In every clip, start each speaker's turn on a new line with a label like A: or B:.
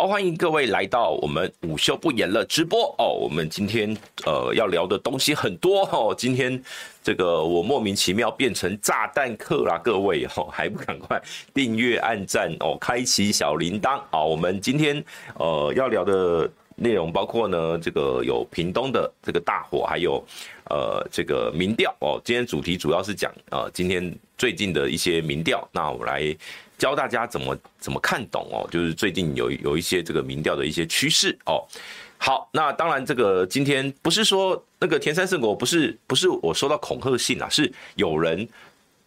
A: 好，欢迎各位来到我们午休不演了直播哦。我们今天呃要聊的东西很多哦。今天这个我莫名其妙变成炸弹客啦，各位哦，还不赶快订阅、按赞哦，开启小铃铛啊！我们今天呃要聊的内容包括呢，这个有屏东的这个大火，还有呃这个民调哦。今天主题主要是讲呃今天最近的一些民调，那我来。教大家怎么怎么看懂哦，就是最近有有一些这个民调的一些趋势哦。好，那当然这个今天不是说那个田三圣果不是不是我收到恐吓信啊，是有人。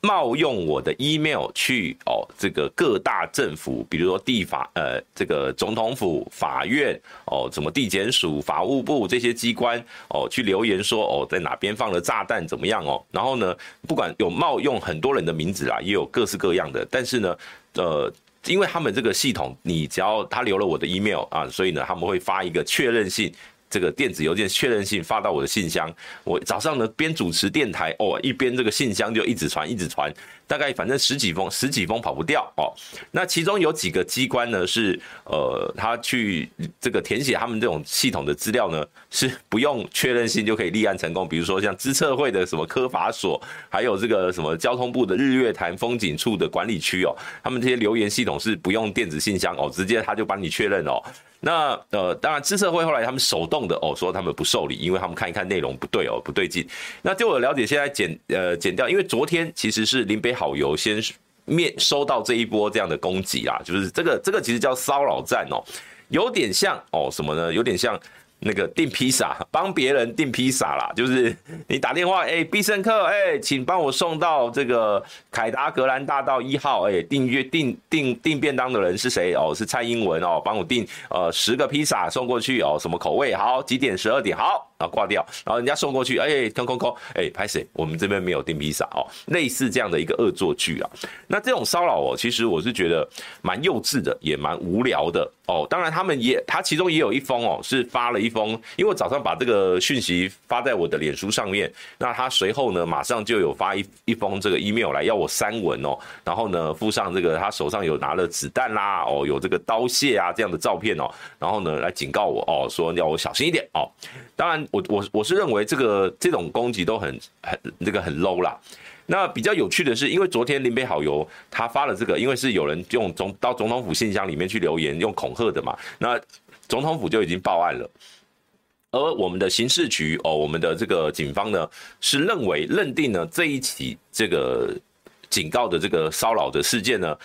A: 冒用我的 email 去哦，这个各大政府，比如说地法呃，这个总统府、法院哦，什么地检署、法务部这些机关哦，去留言说哦，在哪边放了炸弹怎么样哦？然后呢，不管有冒用很多人的名字啊，也有各式各样的，但是呢，呃，因为他们这个系统，你只要他留了我的 email 啊，所以呢，他们会发一个确认信。这个电子邮件确认信发到我的信箱，我早上呢边主持电台哦，一边这个信箱就一直传一直传，大概反正十几封十几封跑不掉哦。那其中有几个机关呢是呃，他去这个填写他们这种系统的资料呢，是不用确认信就可以立案成功。比如说像资策会的什么科法所，还有这个什么交通部的日月潭风景处的管理区哦，他们这些留言系统是不用电子信箱哦，直接他就帮你确认哦。那呃，当然，知策会后来他们手动的哦，说他们不受理，因为他们看一看内容不对哦，不对劲。那据我了解，现在减呃减掉，因为昨天其实是林北好油先面收到这一波这样的攻击啦，就是这个这个其实叫骚扰战哦，有点像哦什么呢？有点像。那个订披萨，帮别人订披萨啦，就是你打电话，哎、必胜客，哎、请帮我送到这个凯达格兰大道一号，哎、订约订订订便当的人是谁？哦，是蔡英文哦，帮我订呃十个披萨送过去哦，什么口味？好，几点？十二点，好。然后挂掉，然后人家送过去，哎，空空空，哎，拍谁？我们这边没有订披萨哦，类似这样的一个恶作剧啊。那这种骚扰哦，其实我是觉得蛮幼稚的，也蛮无聊的哦。当然，他们也，他其中也有一封哦，是发了一封，因为我早上把这个讯息发在我的脸书上面，那他随后呢，马上就有发一一封这个 email 来要我删文哦，然后呢，附上这个他手上有拿了子弹啦，哦，有这个刀械啊这样的照片哦，然后呢，来警告我哦，说要我小心一点哦。当然。我我我是认为这个这种攻击都很很这个很 low 啦。那比较有趣的是，因为昨天林北好油他发了这个，因为是有人用总到总统府信箱里面去留言，用恐吓的嘛。那总统府就已经报案了，而我们的刑事局哦，我们的这个警方呢是认为认定呢这一起这个警告的这个骚扰的事件呢。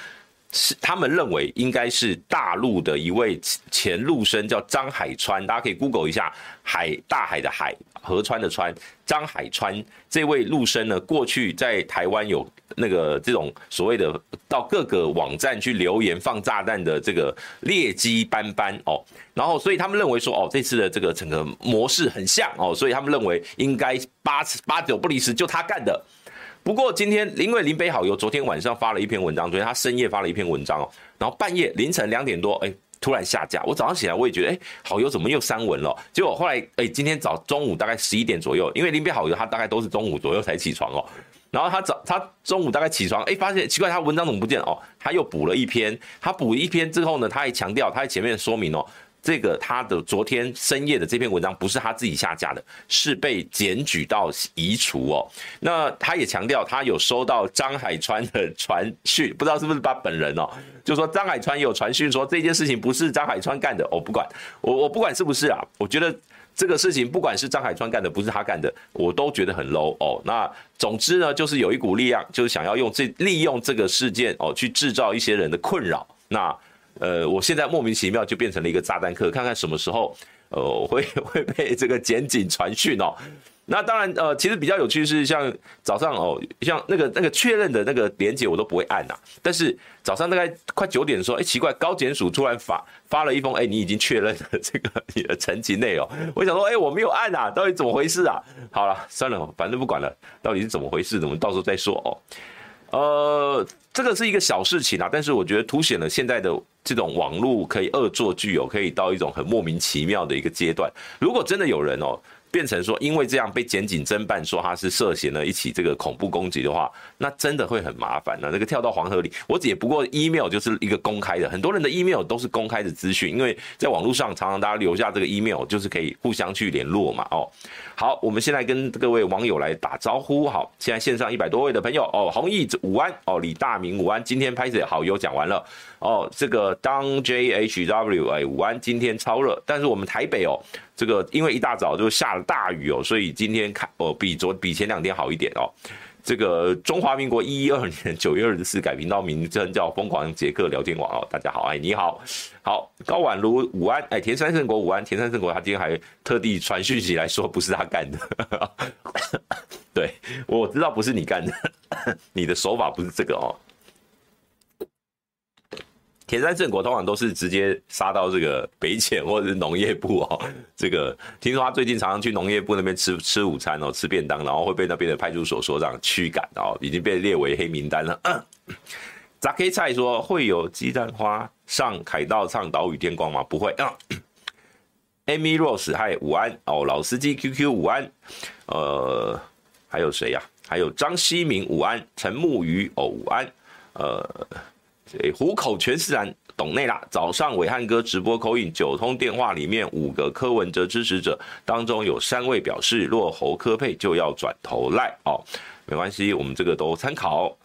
A: 是他们认为应该是大陆的一位前陆生，叫张海川，大家可以 Google 一下，海大海的海，河川的川，张海川这位陆生呢，过去在台湾有那个这种所谓的到各个网站去留言放炸弹的这个劣迹斑斑哦，然后所以他们认为说哦，这次的这个整个模式很像哦，所以他们认为应该八八九不离十，就他干的。不过今天，因为林北好油昨天晚上发了一篇文章，昨天他深夜发了一篇文章哦，然后半夜凌晨两点多，哎，突然下架。我早上起来我也觉得，哎，好油怎么又删文了？结果后来，哎，今天早中午大概十一点左右，因为林北好油他大概都是中午左右才起床哦，然后他早他中午大概起床，哎，发现奇怪，他文章怎么不见哦？他又补了一篇，他补一篇之后呢，他还强调，他在前面说明哦。这个他的昨天深夜的这篇文章不是他自己下架的，是被检举到移除哦。那他也强调，他有收到张海川的传讯，不知道是不是他本人哦，就说张海川有传讯说这件事情不是张海川干的，我不管，我我不管是不是啊，我觉得这个事情不管是张海川干的，不是他干的，我都觉得很 low 哦。那总之呢，就是有一股力量，就是想要用这利用这个事件哦，去制造一些人的困扰。那。呃，我现在莫名其妙就变成了一个炸弹客，看看什么时候呃 会会被这个检警传讯哦。那当然呃，其实比较有趣是像早上哦，像那个那个确认的那个连结我都不会按呐。但是早上大概快九点的时候，哎，奇怪，高检署突然发发了一封，哎，你已经确认了这个你的成绩内容。我想说，哎，我没有按呐，到底怎么回事啊？好了，算了，反正不管了，到底是怎么回事，我们到时候再说哦。呃，这个是一个小事情啊，但是我觉得凸显了现在的这种网络可以恶作剧哦，可以到一种很莫名其妙的一个阶段。如果真的有人哦，变成说，因为这样被检警侦办，说他是涉嫌了一起这个恐怖攻击的话，那真的会很麻烦呢。那个跳到黄河里，我也不过 email 就是一个公开的，很多人的 email 都是公开的资讯，因为在网络上常常大家留下这个 email，就是可以互相去联络嘛。哦，好，我们现在跟各位网友来打招呼。好，现在线上一百多位的朋友哦，弘毅午安哦，李大明午安，今天拍摄好友讲完了哦，这个当 JHW 哎武安，今天超热，但是我们台北哦。这个因为一大早就下了大雨哦，所以今天看哦比昨比前两天好一点哦。这个中华民国一一二年九月二十四改频道名称叫疯狂杰克聊天网哦，大家好，哎你好，好高宛如武安，哎田山圣国武安，田山圣国他今天还特地传讯息来说不是他干的，对我知道不是你干的，你的手法不是这个哦。田山圣国通常都是直接杀到这个北检或者是农业部哦。这个听说他最近常常去农业部那边吃吃午餐哦，吃便当，然后会被那边的派出所所长驱赶哦，已经被列为黑名单了。杂 K 菜说会有鸡蛋花上凯道唱岛屿天光吗？不会。Amy Rose 嗨午安哦，老司机 QQ 午安，呃，还有谁呀、啊？还有张希明午安，陈木鱼哦午安，呃。虎口全是蓝，懂内啦。早上伟汉哥直播 call in 九通电话里面五个柯文哲支持者当中有三位表示，落侯柯配就要转头赖哦，没关系，我们这个都参考。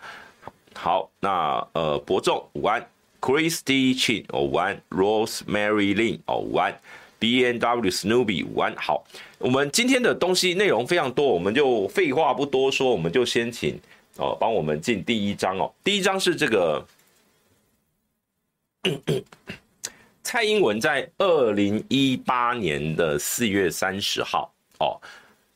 A: 好，那呃伯仲午安，Christy Chin 哦午安，Rosemary Lin 哦午安，B N W Snoopy 午安。好，我们今天的东西内容非常多，我们就废话不多说，我们就先请哦帮我们进第一章哦，第一章是这个。蔡英文在二零一八年的四月三十号，哦，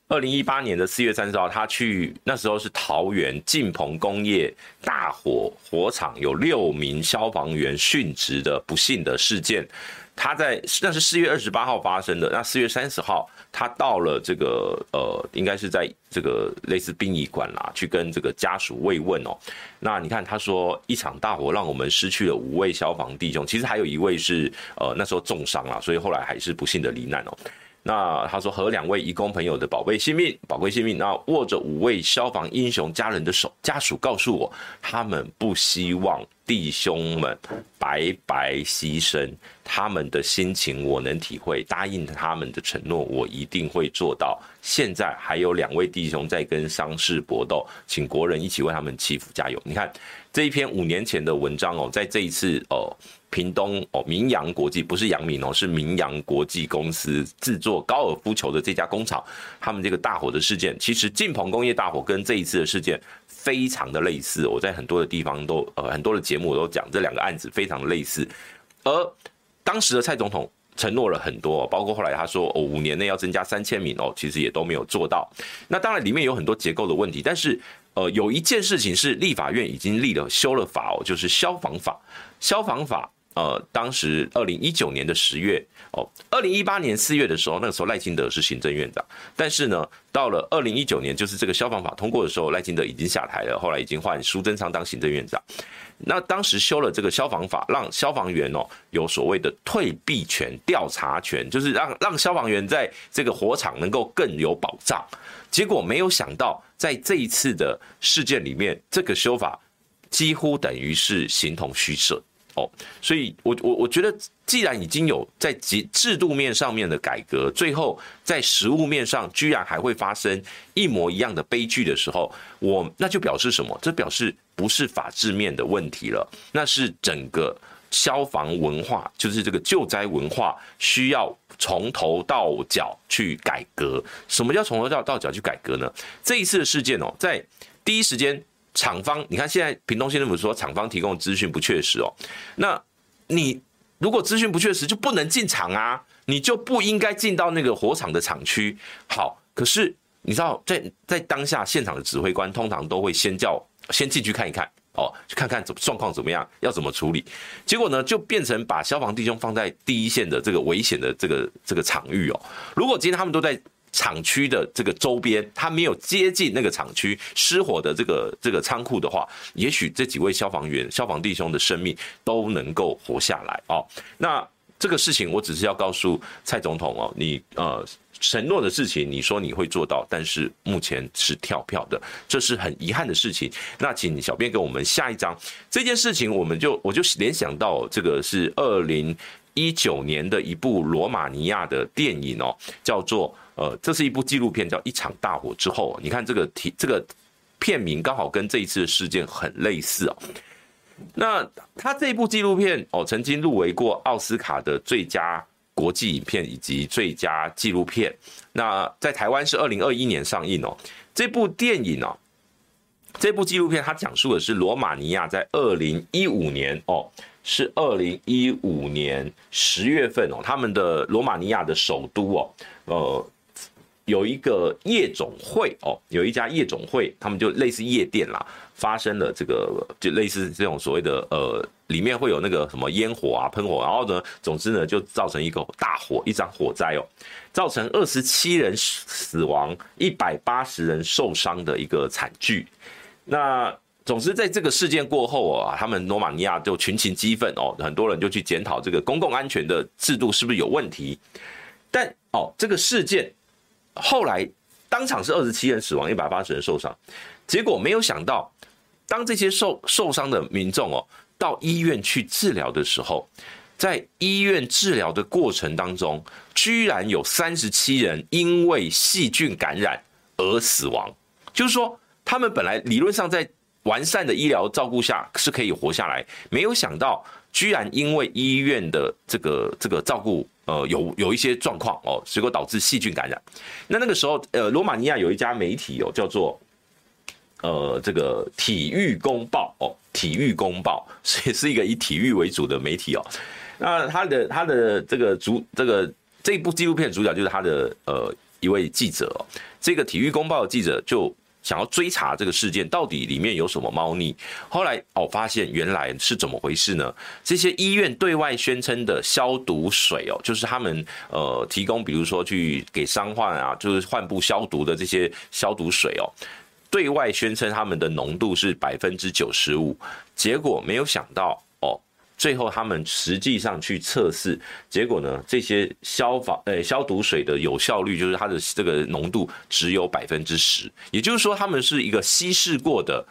A: 二零一八年的四月三十号，他去那时候是桃园晋鹏工业大火，火场有六名消防员殉职的不幸的事件。他在那是四月二十八号发生的，那四月三十号，他到了这个呃，应该是在这个类似殡仪馆啦，去跟这个家属慰问哦。那你看他说，一场大火让我们失去了五位消防弟兄，其实还有一位是呃那时候重伤啦，所以后来还是不幸的罹难哦。那他说和两位义工朋友的宝贝性命，宝贵性命，那握着五位消防英雄家人的手，家属告诉我，他们不希望。弟兄们白白牺牲，他们的心情我能体会。答应他们的承诺，我一定会做到。现在还有两位弟兄在跟伤势搏斗，请国人一起为他们祈福加油。你看这一篇五年前的文章哦，在这一次哦，屏东哦，明扬国际不是阳明哦，是明扬国际公司制作高尔夫球的这家工厂，他们这个大火的事件，其实晋鹏工业大火跟这一次的事件。非常的类似，我在很多的地方都呃很多的节目我都讲这两个案子非常类似，而当时的蔡总统承诺了很多，包括后来他说哦五年内要增加三千名哦，其实也都没有做到。那当然里面有很多结构的问题，但是呃有一件事情是立法院已经立了修了法哦，就是消防法，消防法。呃，当时二零一九年的十月哦，二零一八年四月的时候，那个时候赖清德是行政院长，但是呢，到了二零一九年，就是这个消防法通过的时候，赖清德已经下台了，后来已经换苏贞昌当行政院长。那当时修了这个消防法，让消防员哦有所谓的退避权、调查权，就是让让消防员在这个火场能够更有保障。结果没有想到，在这一次的事件里面，这个修法几乎等于是形同虚设。哦，所以我我我觉得，既然已经有在制制度面上面的改革，最后在实物面上居然还会发生一模一样的悲剧的时候，我那就表示什么？这表示不是法制面的问题了，那是整个消防文化，就是这个救灾文化需要从头到脚去改革。什么叫从头到到脚去改革呢？这一次的事件哦，在第一时间。厂方，你看现在屏东县政府说厂方提供的资讯不确实哦，那你如果资讯不确实，就不能进厂啊，你就不应该进到那个火场的厂区。好，可是你知道，在在当下现场的指挥官通常都会先叫先进去看一看哦，去看看怎状况怎么样，要怎么处理。结果呢，就变成把消防弟兄放在第一线的这个危险的这个这个场域哦。如果今天他们都在。厂区的这个周边，他没有接近那个厂区失火的这个这个仓库的话，也许这几位消防员、消防弟兄的生命都能够活下来哦。那这个事情，我只是要告诉蔡总统哦，你呃承诺的事情，你说你会做到，但是目前是跳票的，这是很遗憾的事情。那请小编给我们下一张这件事情，我们就我就联想到这个是二零一九年的一部罗马尼亚的电影哦，叫做呃，这是一部纪录片，叫《一场大火之后》。你看这个题，这个片名刚好跟这一次的事件很类似哦。那他这部纪录片哦，曾经入围过奥斯卡的最佳。国际影片以及最佳纪录片，那在台湾是二零二一年上映哦。这部电影哦，这部纪录片它讲述的是罗马尼亚在二零一五年哦，是二零一五年十月份哦，他们的罗马尼亚的首都哦，呃，有一个夜总会哦，有一家夜总会，他们就类似夜店啦，发生了这个就类似这种所谓的呃。里面会有那个什么烟火啊、喷火，然后呢，总之呢，就造成一个大火，一场火灾哦，造成二十七人死亡、一百八十人受伤的一个惨剧。那总之，在这个事件过后啊，他们罗马尼亚就群情激愤哦，很多人就去检讨这个公共安全的制度是不是有问题。但哦，这个事件后来当场是二十七人死亡、一百八十人受伤，结果没有想到，当这些受受伤的民众哦。到医院去治疗的时候，在医院治疗的过程当中，居然有三十七人因为细菌感染而死亡。就是说，他们本来理论上在完善的医疗照顾下是可以活下来，没有想到居然因为医院的这个这个照顾，呃，有有一些状况哦，结果导致细菌感染。那那个时候，呃，罗马尼亚有一家媒体哦，叫做。呃，这个体育公报哦，体育公报所以是一个以体育为主的媒体哦。那他的他的这个主这个这一部纪录片主角就是他的呃一位记者哦。这个体育公报的记者就想要追查这个事件到底里面有什么猫腻。后来哦，发现原来是怎么回事呢？这些医院对外宣称的消毒水哦，就是他们呃提供，比如说去给伤患啊，就是患部消毒的这些消毒水哦。对外宣称他们的浓度是百分之九十五，结果没有想到，最后他们实际上去测试，结果呢，这些消防呃消毒水的有效率就是它的这个浓度只有百分之十，也就是说他们是一个稀释过的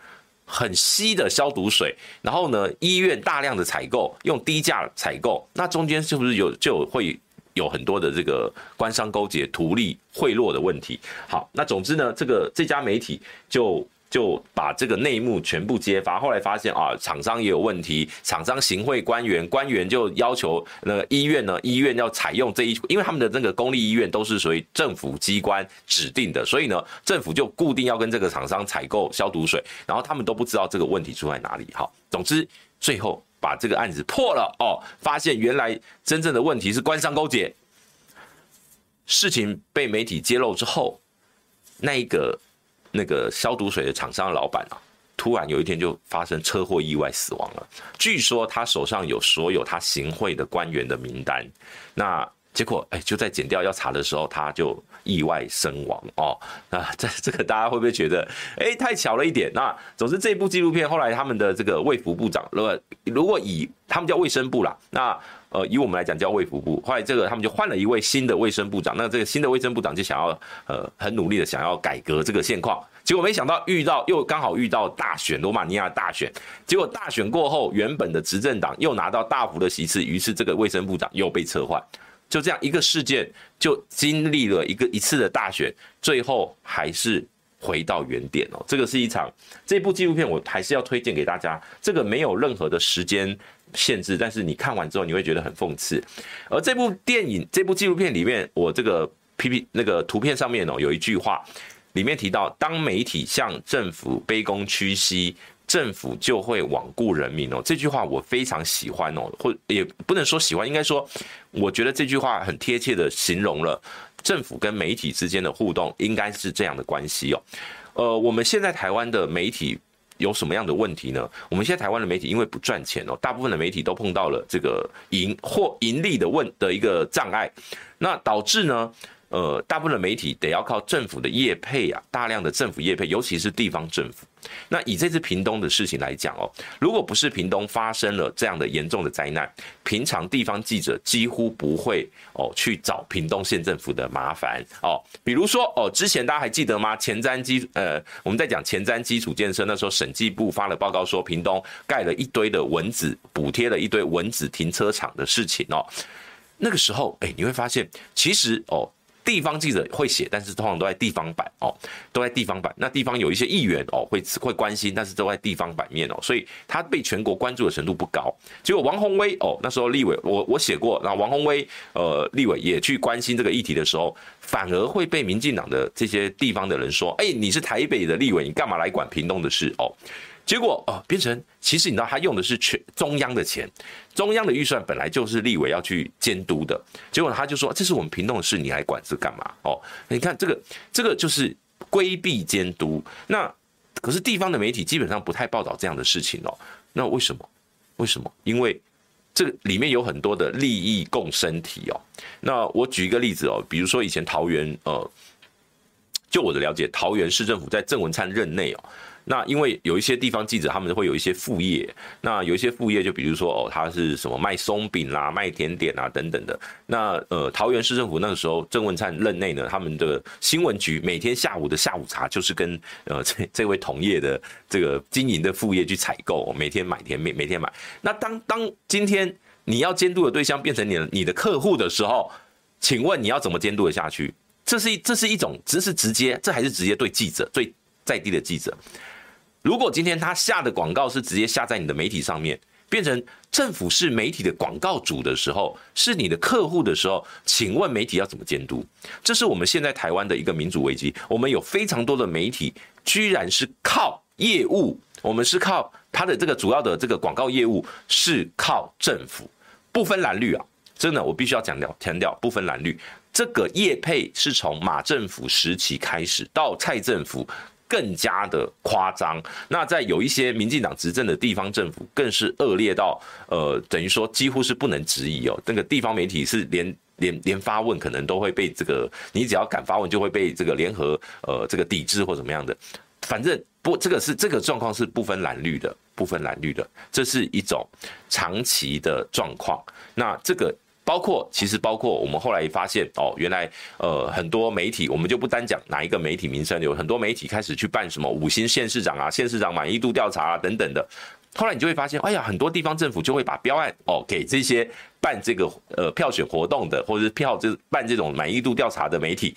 A: 很稀的消毒水，然后呢，医院大量的采购，用低价采购，那中间是不是有就会？有很多的这个官商勾结、图利贿赂的问题。好，那总之呢，这个这家媒体就就把这个内幕全部揭发。后来发现啊，厂商也有问题，厂商行贿官员，官员就要求那个医院呢，医院要采用这一，因为他们的那个公立医院都是属于政府机关指定的，所以呢，政府就固定要跟这个厂商采购消毒水，然后他们都不知道这个问题出在哪里。好，总之最后。把这个案子破了哦，发现原来真正的问题是官商勾结。事情被媒体揭露之后，那一个那个消毒水的厂商的老板啊，突然有一天就发生车祸意外死亡了。据说他手上有所有他行贿的官员的名单，那结果哎，就在剪掉要查的时候，他就。意外身亡哦，那这这个大家会不会觉得哎、太巧了一点？那总之这部纪录片后来他们的这个卫福部长，如果如果以他们叫卫生部啦，那呃以我们来讲叫卫福部，后来这个他们就换了一位新的卫生部长，那这个新的卫生部长就想要呃很努力的想要改革这个现况，结果没想到遇到又刚好遇到大选，罗马尼亚大选，结果大选过后原本的执政党又拿到大幅的席次，于是这个卫生部长又被撤换。就这样一个事件，就经历了一个一次的大选，最后还是回到原点哦。这个是一场这部纪录片，我还是要推荐给大家。这个没有任何的时间限制，但是你看完之后你会觉得很讽刺。而这部电影、这部纪录片里面，我这个 P P 那个图片上面哦，有一句话，里面提到：当媒体向政府卑躬屈膝。政府就会罔顾人民哦，这句话我非常喜欢哦，或也不能说喜欢，应该说，我觉得这句话很贴切的形容了政府跟媒体之间的互动，应该是这样的关系哦。呃，我们现在台湾的媒体有什么样的问题呢？我们现在台湾的媒体因为不赚钱哦，大部分的媒体都碰到了这个盈或盈利的问的一个障碍，那导致呢，呃，大部分的媒体得要靠政府的业配啊，大量的政府业配，尤其是地方政府。那以这次屏东的事情来讲哦，如果不是屏东发生了这样的严重的灾难，平常地方记者几乎不会哦去找屏东县政府的麻烦哦。比如说哦，之前大家还记得吗？前瞻基呃，我们在讲前瞻基础建设，那时候审计部发了报告说，屏东盖了一堆的蚊子，补贴了一堆蚊子停车场的事情哦。那个时候，哎，你会发现其实哦。地方记者会写，但是通常都在地方版哦，都在地方版。那地方有一些议员哦，会会关心，但是都在地方版面哦，所以他被全国关注的程度不高。结果王宏威哦，那时候立委我我写过，那王宏威呃立委也去关心这个议题的时候，反而会被民进党的这些地方的人说，哎，你是台北的立委，你干嘛来管屏东的事哦？结果哦，变成其实你知道他用的是全中央的钱，中央的预算本来就是立委要去监督的，结果他就说，这是我们屏东的事，你来管这干嘛？哦，你看这个这个就是规避监督。那可是地方的媒体基本上不太报道这样的事情哦。那为什么？为什么？因为这个里面有很多的利益共生体哦。那我举一个例子哦，比如说以前桃园呃，就我的了解，桃园市政府在郑文灿任内哦。那因为有一些地方记者，他们会有一些副业。那有一些副业，就比如说哦，他是什么卖松饼啦、卖甜点啊等等的。那呃，桃园市政府那个时候郑文灿任内呢，他们的新闻局每天下午的下午茶就是跟呃这这位同业的这个经营的副业去采购，每天买甜，每每天买。那当当今天你要监督的对象变成你的你的客户的时候，请问你要怎么监督得下去？这是这是一种，只是直接，这还是直接对记者最在地的记者。如果今天他下的广告是直接下在你的媒体上面，变成政府是媒体的广告主的时候，是你的客户的时候，请问媒体要怎么监督？这是我们现在台湾的一个民主危机。我们有非常多的媒体，居然是靠业务，我们是靠他的这个主要的这个广告业务是靠政府，不分蓝绿啊，真的，我必须要强调强调不分蓝绿。这个业配是从马政府时期开始到蔡政府。更加的夸张，那在有一些民进党执政的地方政府，更是恶劣到，呃，等于说几乎是不能质疑哦。那个地方媒体是连连连发问，可能都会被这个，你只要敢发问，就会被这个联合呃这个抵制或怎么样的。反正不，这个是这个状况是不分蓝绿的，不分蓝绿的，这是一种长期的状况。那这个。包括其实包括我们后来也发现哦，原来呃很多媒体，我们就不单讲哪一个媒体名称，有很多媒体开始去办什么五星县市长啊、县市长满意度调查啊等等的。后来你就会发现，哎呀，很多地方政府就会把标案哦给这些办这个呃票选活动的，或者是票这办这种满意度调查的媒体，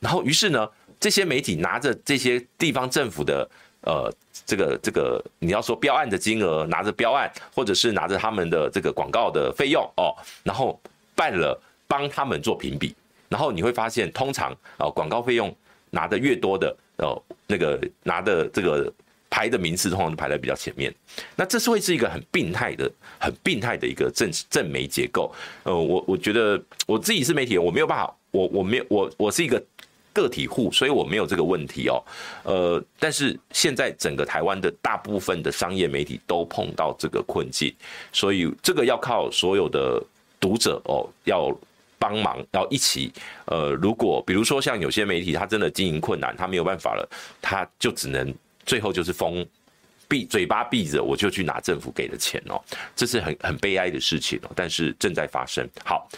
A: 然后于是呢，这些媒体拿着这些地方政府的呃这个这个你要说标案的金额，拿着标案，或者是拿着他们的这个广告的费用哦，然后。办了帮他们做评比，然后你会发现，通常哦广告费用拿的越多的哦，那个拿的这个排的名次通常都排在比较前面。那这是会是一个很病态的、很病态的一个政政媒结构。呃，我我觉得我自己是媒体人，我没有办法，我我没有我我是一个个体户，所以我没有这个问题哦。呃，但是现在整个台湾的大部分的商业媒体都碰到这个困境，所以这个要靠所有的。读者哦，要帮忙，要一起。呃，如果比如说像有些媒体，他真的经营困难，他没有办法了，他就只能最后就是封闭嘴巴闭着，我就去拿政府给的钱哦，这是很很悲哀的事情哦。但是正在发生。好，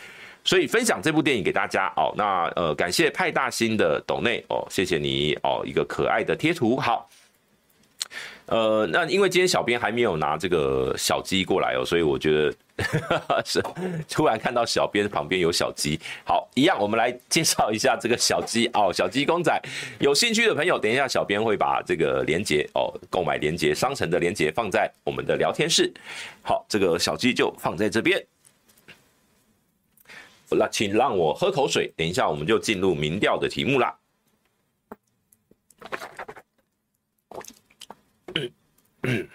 A: 所以分享这部电影给大家哦。那呃，感谢派大星的斗内哦，谢谢你哦，一个可爱的贴图。好。呃，那因为今天小编还没有拿这个小鸡过来哦，所以我觉得是突然看到小编旁边有小鸡。好，一样，我们来介绍一下这个小鸡哦，小鸡公仔。有兴趣的朋友，等一下小编会把这个链接哦，购买链接、商城的链接放在我们的聊天室。好，这个小鸡就放在这边。那请让我喝口水，等一下我们就进入民调的题目啦。嗯，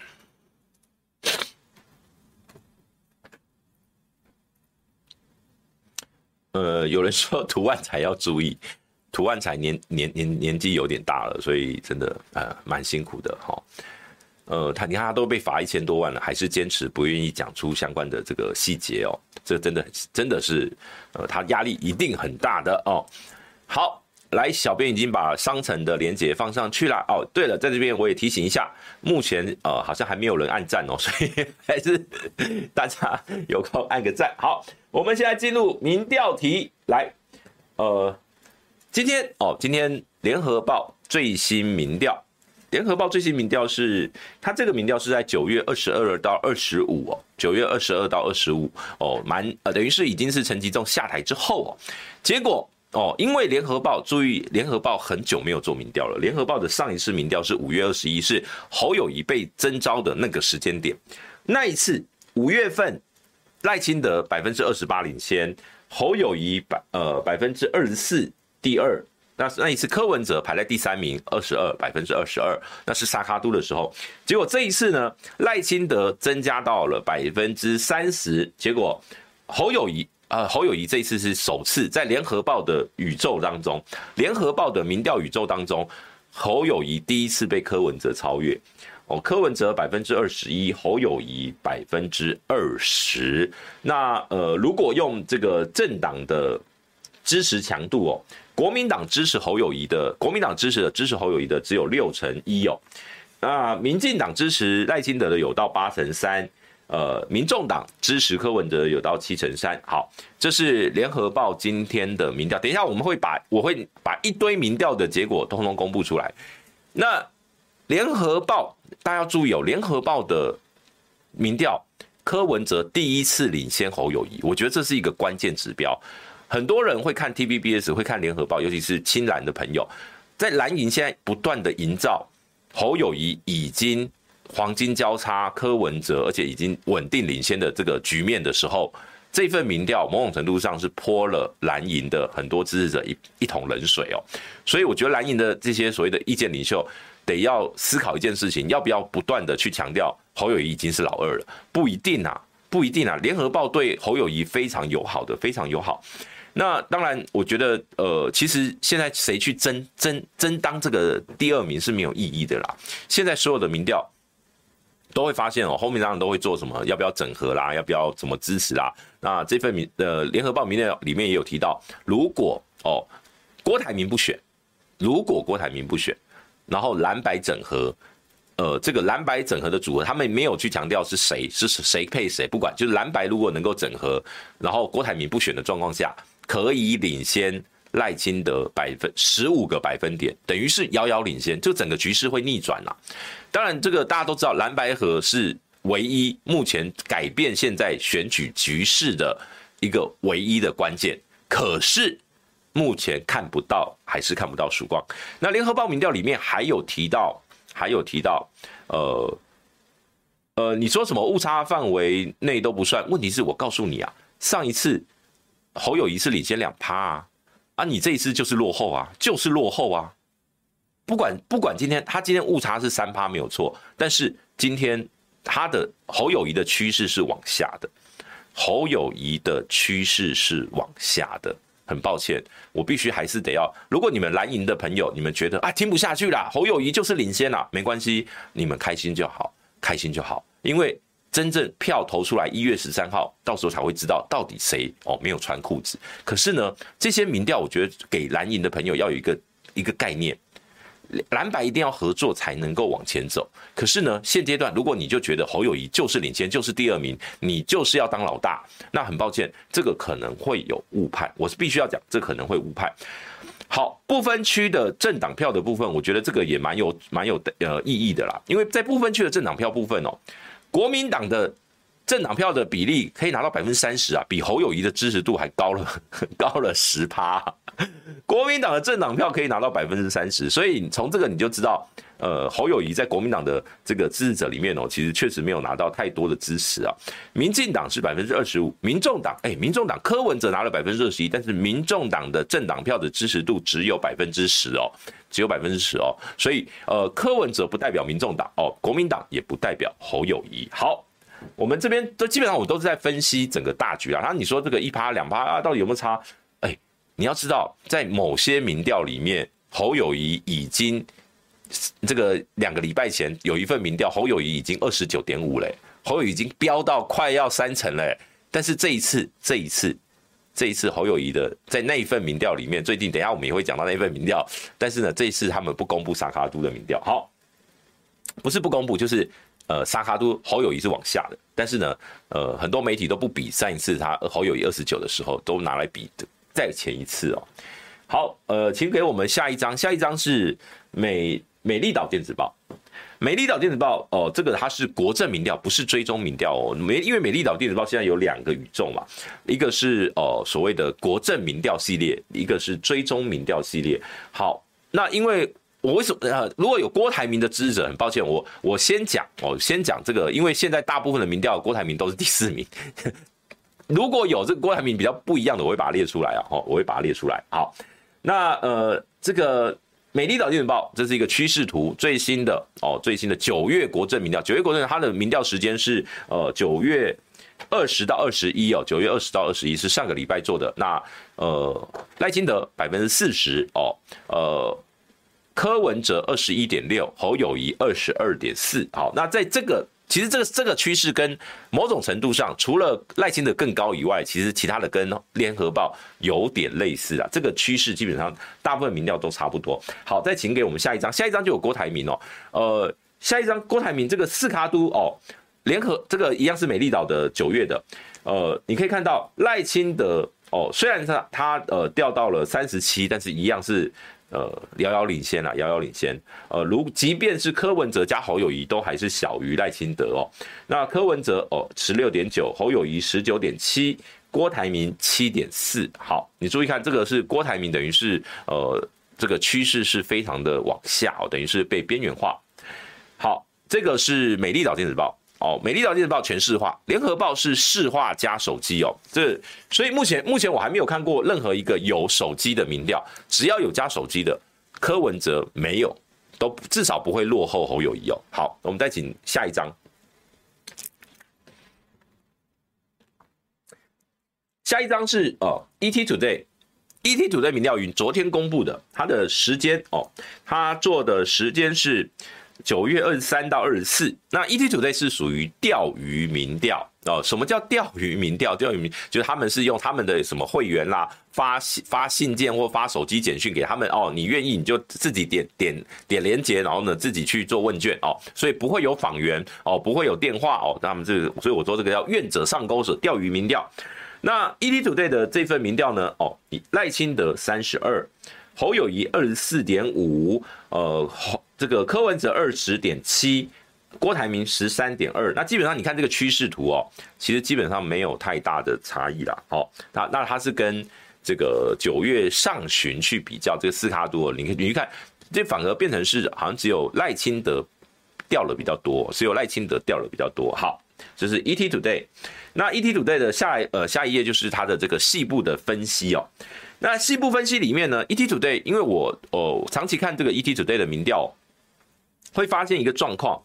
A: 呃，有人说涂万才要注意，涂万才年年年年纪有点大了，所以真的呃蛮辛苦的哈。呃，他你看他都被罚一千多万了，还是坚持不愿意讲出相关的这个细节哦，这真的真的是呃他压力一定很大的哦。好。来，小编已经把商城的链接放上去了哦。对了，在这边我也提醒一下，目前呃好像还没有人按赞哦，所以还是大家有空按个赞。好，我们现在进入民调题，来，呃，今天哦，今天联合报最新民调，联合报最新民调是它这个民调是在九月二十二到二十五哦，九月二十二到二十五哦，蛮呃等于是已经是陈吉仲下台之后哦，结果。哦，因为联合报注意，联合报很久没有做民调了。联合报的上一次民调是五月二十一，是侯友宜被征召的那个时间点。那一次五月份，赖清德百分之二十八领先，侯友宜百呃百分之二十四第二。那那一次柯文哲排在第三名，二十二百分之二十二，那是沙卡都的时候。结果这一次呢，赖清德增加到了百分之三十，结果侯友宜。呃，侯友谊这一次是首次在联合报的宇宙当中，联合报的民调宇宙当中，侯友谊第一次被柯文哲超越。哦，柯文哲百分之二十一，侯友谊百分之二十。那呃，如果用这个政党的支持强度哦，国民党支持侯友谊的，国民党支持的支持侯友谊的只有六成一哦。那民进党支持赖清德的有到八成三。呃，民众党支持柯文哲有到七成三。好，这是联合报今天的民调。等一下我们会把我会把一堆民调的结果通通公布出来。那联合报大家要注意哦，联合报的民调，柯文哲第一次领先侯友宜，我觉得这是一个关键指标。很多人会看 TVBS，会看联合报，尤其是亲蓝的朋友，在蓝营现在不断的营造侯友宜已经。黄金交叉，柯文哲，而且已经稳定领先的这个局面的时候，这份民调某种程度上是泼了蓝营的很多支持者一一桶冷水哦。所以我觉得蓝营的这些所谓的意见领袖得要思考一件事情，要不要不断的去强调侯友谊已经是老二了？不一定啊，不一定啊。联合报对侯友谊非常友好的，非常友好。那当然，我觉得呃，其实现在谁去争争争当这个第二名是没有意义的啦。现在所有的民调。都会发现哦，后面当然都会做什么？要不要整合啦？要不要怎么支持啦？那这份民呃联合报民调里面也有提到，如果哦郭台铭不选，如果郭台铭不选，然后蓝白整合，呃这个蓝白整合的组合，他们没有去强调是谁是谁配谁，不管就是蓝白如果能够整合，然后郭台铭不选的状况下，可以领先。赖清德百分十五个百分点，等于是遥遥领先，就整个局势会逆转了。当然，这个大家都知道，蓝白河是唯一目前改变现在选举局势的一个唯一的关键。可是目前看不到，还是看不到曙光。那联合报民调里面还有提到，还有提到，呃呃，你说什么误差范围内都不算。问题是我告诉你啊，上一次侯友宜是领先两趴啊。啊，你这一次就是落后啊，就是落后啊！不管不管今天他今天误差是三趴没有错，但是今天他的侯友谊的趋势是往下的，侯友谊的趋势是往下的。很抱歉，我必须还是得要。如果你们蓝营的朋友，你们觉得啊听不下去了，侯友谊就是领先了，没关系，你们开心就好，开心就好，因为。真正票投出来，一月十三号，到时候才会知道到底谁哦没有穿裤子。可是呢，这些民调，我觉得给蓝营的朋友要有一个一个概念，蓝白一定要合作才能够往前走。可是呢，现阶段如果你就觉得侯友谊就是领先，就是第二名，你就是要当老大，那很抱歉，这个可能会有误判。我是必须要讲，这可能会误判。好，不分区的政党票的部分，我觉得这个也蛮有蛮有呃意义的啦，因为在不分区的政党票部分哦。国民党的政党票的比例可以拿到百分之三十啊，比侯友谊的支持度还高了，高了十趴。国民党的政党票可以拿到百分之三十，所以从这个你就知道，呃，侯友谊在国民党的这个支持者里面哦，其实确实没有拿到太多的支持啊。民进党是百分之二十五，民众党哎，民众党柯文哲拿了百分之二十一，但是民众党的政党票的支持度只有百分之十哦。只有百分之十哦，所以呃，柯文哲不代表民众党哦，国民党也不代表侯友谊。好，我们这边都基本上我都是在分析整个大局啊。然后你说这个一趴两趴啊，到底有没有差？哎，你要知道，在某些民调里面，侯友谊已经这个两个礼拜前有一份民调，侯友谊已经二十九点五嘞，侯友宜已经飙到快要三成嘞。但是这一次，这一次。这一次侯友谊的在那一份民调里面，最近等一下我们也会讲到那一份民调，但是呢，这一次他们不公布萨卡都的民调，好，不是不公布，就是呃沙卡都侯友谊是往下的，但是呢，呃很多媒体都不比上一次他侯友谊二十九的时候，都拿来比的再前一次哦。好，呃，请给我们下一张，下一张是美美丽岛电子报。美丽岛电子报哦，这个它是国政民调，不是追踪民调哦。美因为美丽岛电子报现在有两个宇宙嘛，一个是哦所谓的国政民调系列，一个是追踪民调系列。好，那因为我为什么呃，如果有郭台铭的支持者，很抱歉，我我先讲哦，先讲这个，因为现在大部分的民调郭台铭都是第四名。如果有这个郭台铭比较不一样的，我会把它列出来啊，哦，我会把它列出来。好，那呃这个。美丽岛电子报，这是一个趋势图，最新的哦，最新的九月国政民调，九月国政它的民调时间是呃九月二十到二十一哦，九月二十到二十一是上个礼拜做的。那呃赖清德百分之四十哦，呃柯文哲二十一点六，侯友宜二十二点四。好，那在这个。其实这个这个趋势跟某种程度上，除了赖清德更高以外，其实其他的跟联合报有点类似啊。这个趋势基本上大部分民调都差不多。好，再请给我们下一张，下一张就有郭台铭哦。呃，下一张郭台铭这个四卡都哦，联合这个一样是美丽岛的九月的。呃，你可以看到赖清德哦，虽然他他呃掉到了三十七，但是一样是。呃，遥遥领先啊，遥遥领先。呃，如即便是柯文哲加侯友谊，都还是小于赖清德哦。那柯文哲哦，十六点九，侯友谊十九点七，郭台铭七点四。好，你注意看，这个是郭台铭，等于是呃，这个趋势是非常的往下哦，等于是被边缘化。好，这个是美丽岛电子报。哦，美丽岛电子报全市化，联合报是市话加手机哦。这所以目前目前我还没有看过任何一个有手机的民调，只要有加手机的，柯文哲没有，都至少不会落后侯友宜哦。好，我们再请下一张，下一张是哦，ET Today，ET Today 民调云昨天公布的，它的时间哦，它做的时间是。九月二十三到二十四，那 ETtoday 是属于钓鱼民调哦。什么叫钓鱼民调？钓鱼民就是他们是用他们的什么会员啦，发信发信件或发手机简讯给他们哦。你愿意你就自己点点点连接，然后呢自己去做问卷哦。所以不会有访员哦，不会有电话哦。他们这个，所以我说这个叫愿者上钩者钓鱼民调。那 ETtoday 的这份民调呢？哦，赖清德三十二，侯友谊二十四点五，呃侯。这个柯文哲二十点七，郭台铭十三点二，那基本上你看这个趋势图哦，其实基本上没有太大的差异啦。好，那那它是跟这个九月上旬去比较这个四卡多，你你看，这反而变成是好像只有赖清德掉了比较多，只有赖清德掉了比较多。好，这是 ET Today，那 ET Today 的下呃下一页就是它的这个细部的分析哦。那细部分析里面呢，ET Today，因为我哦长期看这个 ET Today 的民调。会发现一个状况，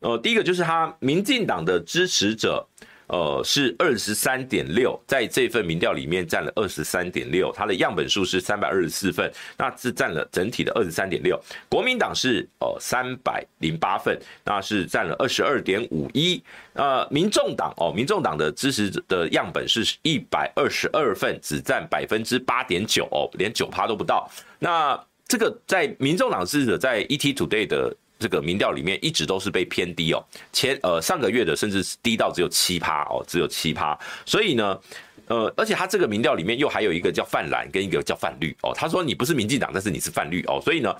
A: 呃，第一个就是他民进党的支持者，呃，是二十三点六，在这份民调里面占了二十三点六，它的样本数是三百二十四份，那是占了整体的二十三点六。国民党是呃三百零八份，那是占了二十二点五一。呃，民众党哦，民众党的支持者的样本是一百二十二份，只占百分之八点九哦，连九趴都不到。那这个在民众党支持者在 ETtoday 的这个民调里面一直都是被偏低哦，前呃上个月的甚至是低到只有七趴哦，只有七趴，所以呢，呃，而且他这个民调里面又还有一个叫泛蓝跟一个叫泛绿哦，他说你不是民进党，但是你是泛绿哦，所以呢，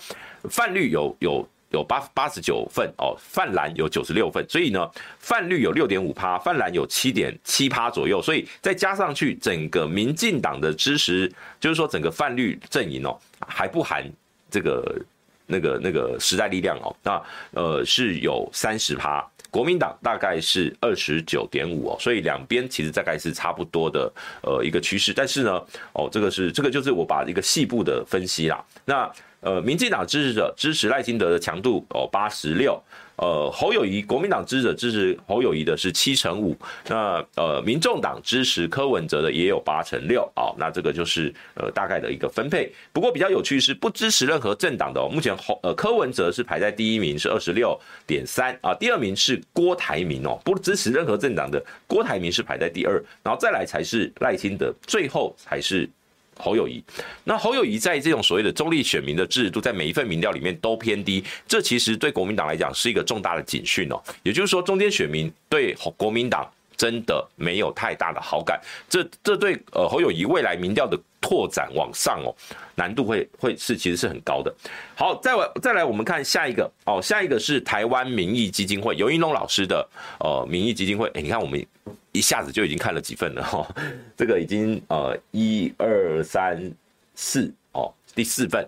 A: 泛绿有有有八八十九份哦，泛蓝有九十六份，所以呢，泛绿有六点五趴，泛蓝有七点七趴左右，所以再加上去整个民进党的支持，就是说整个泛绿阵营哦，还不含这个。那个那个时代力量哦，那呃是有三十趴，国民党大概是二十九点五哦，所以两边其实大概是差不多的呃一个趋势，但是呢哦这个是这个就是我把一个细部的分析啦，那呃民进党支持者支持赖清德的强度哦八十六，呃，侯友宜国民党支持者支持侯友宜的是七成五，那呃，民众党支持柯文哲的也有八成六，好，那这个就是呃大概的一个分配。不过比较有趣是不支持任何政党的，目前侯呃柯文哲是排在第一名是二十六点三啊，第二名是郭台铭哦，不支持任何政党的郭台铭是排在第二，然后再来才是赖清德，最后才是。侯友谊，那侯友谊在这种所谓的中立选民的制度，在每一份民调里面都偏低，这其实对国民党来讲是一个重大的警讯哦。也就是说，中间选民对国民党真的没有太大的好感，这这对呃侯友谊未来民调的拓展往上哦，难度会会是其实是很高的。好，再来再来，我们看下一个哦，下一个是台湾民意基金会尤一龙老师的呃民意基金会，哎，你看我们。一下子就已经看了几份了哈，这个已经呃一二三四哦，第四份。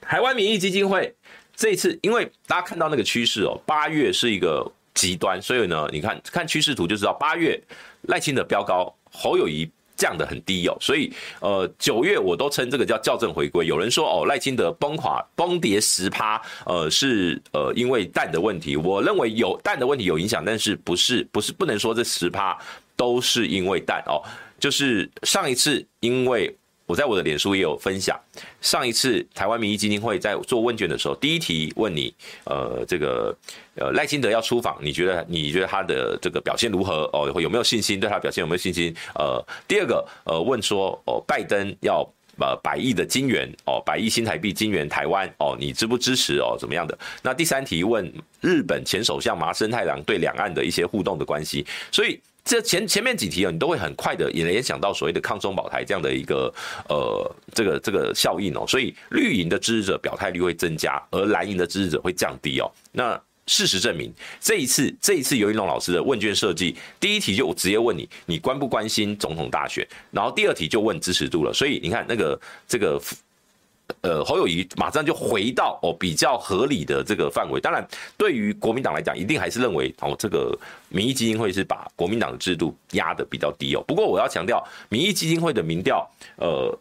A: 台湾民意基金会这一次，因为大家看到那个趋势哦，八月是一个极端，所以呢，你看看趋势图就知道，八月赖清德飙高，侯友谊。降得很低哦，所以呃九月我都称这个叫校正回归。有人说哦赖清德崩垮崩跌十趴，呃是呃因为蛋的问题。我认为有蛋的问题有影响，但是不是不是不能说这十趴都是因为蛋哦，就是上一次因为。我在我的脸书也有分享，上一次台湾民意基金会在做问卷的时候，第一题问你，呃，这个呃赖清德要出访，你觉得你觉得他的这个表现如何？哦，有没有信心？对他表现有没有信心？呃，第二个呃问说，哦，拜登要呃百亿的金元，哦，百亿新台币金元台湾，哦，你支不支持？哦，怎么样的？那第三题问日本前首相麻生太郎对两岸的一些互动的关系，所以。这前前面几题啊，你都会很快的也联想到所谓的抗中保台这样的一个呃这个这个效应哦，所以绿营的支持者表态率会增加，而蓝营的支持者会降低哦。那事实证明，这一次这一次游云龙老师的问卷设计，第一题就直接问你，你关不关心总统大选，然后第二题就问支持度了。所以你看那个这个。呃，侯友谊马上就回到哦比较合理的这个范围。当然，对于国民党来讲，一定还是认为哦这个民意基金会是把国民党的制度压得比较低哦。不过我要强调，民意基金会的民调呃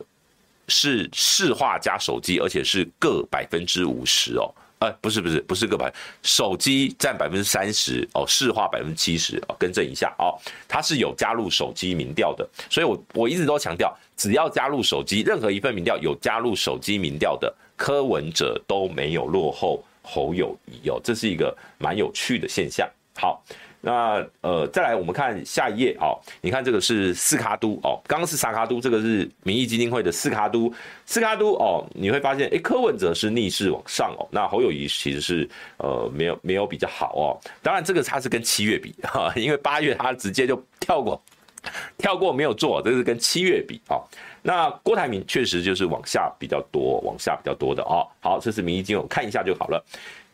A: 是市话加手机，而且是各百分之五十哦。呃，不是不是不是个百，手机占百分之三十哦，市话百分之七十哦，更正一下哦，它是有加入手机民调的，所以我我一直都强调，只要加入手机，任何一份民调有加入手机民调的，柯文哲都没有落后侯友谊哦，这是一个蛮有趣的现象。好。那呃，再来我们看下一页哦，你看这个是四卡都哦，刚刚是三卡都，这个是民意基金会的四卡都，四卡都哦，你会发现，诶，柯文哲是逆势往上哦，那侯友宜其实是呃没有没有比较好哦，当然这个他是跟七月比哈，因为八月他直接就跳过，跳过没有做，这是跟七月比哦。那郭台铭确实就是往下比较多，往下比较多的哦。好，这是民意基金会，看一下就好了。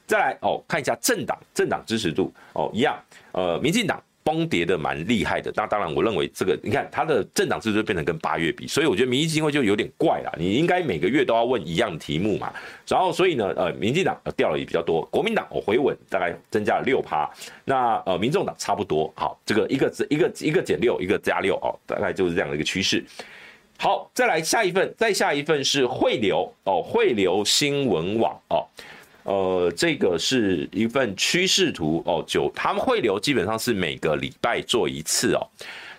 A: 再来哦，看一下政党政党支持度哦，一样，呃，民进党崩跌的蛮厉害的。那当然，我认为这个你看它的政党支持度变成跟八月比，所以我觉得民意基金会就有点怪了。你应该每个月都要问一样的题目嘛。然后所以呢，呃，民进党掉了也比较多，国民党哦回稳，大概增加了六趴。那呃，民众党差不多，好，这个一个一个一个减六，一个加六哦，大概就是这样的一个趋势。好，再来下一份，再下一份是汇流哦，汇流新闻网哦。呃，这个是一份趋势图哦，就他们汇流基本上是每个礼拜做一次哦。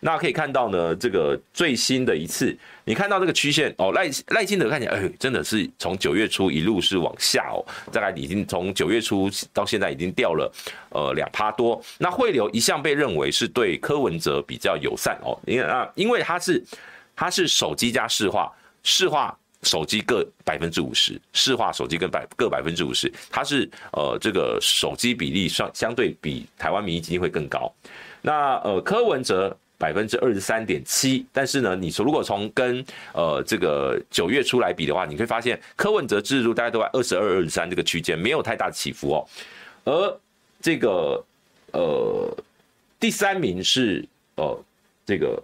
A: 那可以看到呢，这个最新的一次，你看到这个曲线哦，赖赖清德看起来，哎，真的是从九月初一路是往下哦，大概已经从九月初到现在已经掉了呃两趴多。那汇流一向被认为是对柯文哲比较友善哦，因为啊，因为它是它是手机加市话，市话。手机各百分之五十，市话手机跟百各百分之五十，它是呃这个手机比例相相对比台湾民意基金会更高。那呃柯文哲百分之二十三点七，但是呢，你说如果从跟呃这个九月初来比的话，你会发现柯文哲支持度大概都在二十二、二十三这个区间，没有太大的起伏哦。而这个呃第三名是呃这个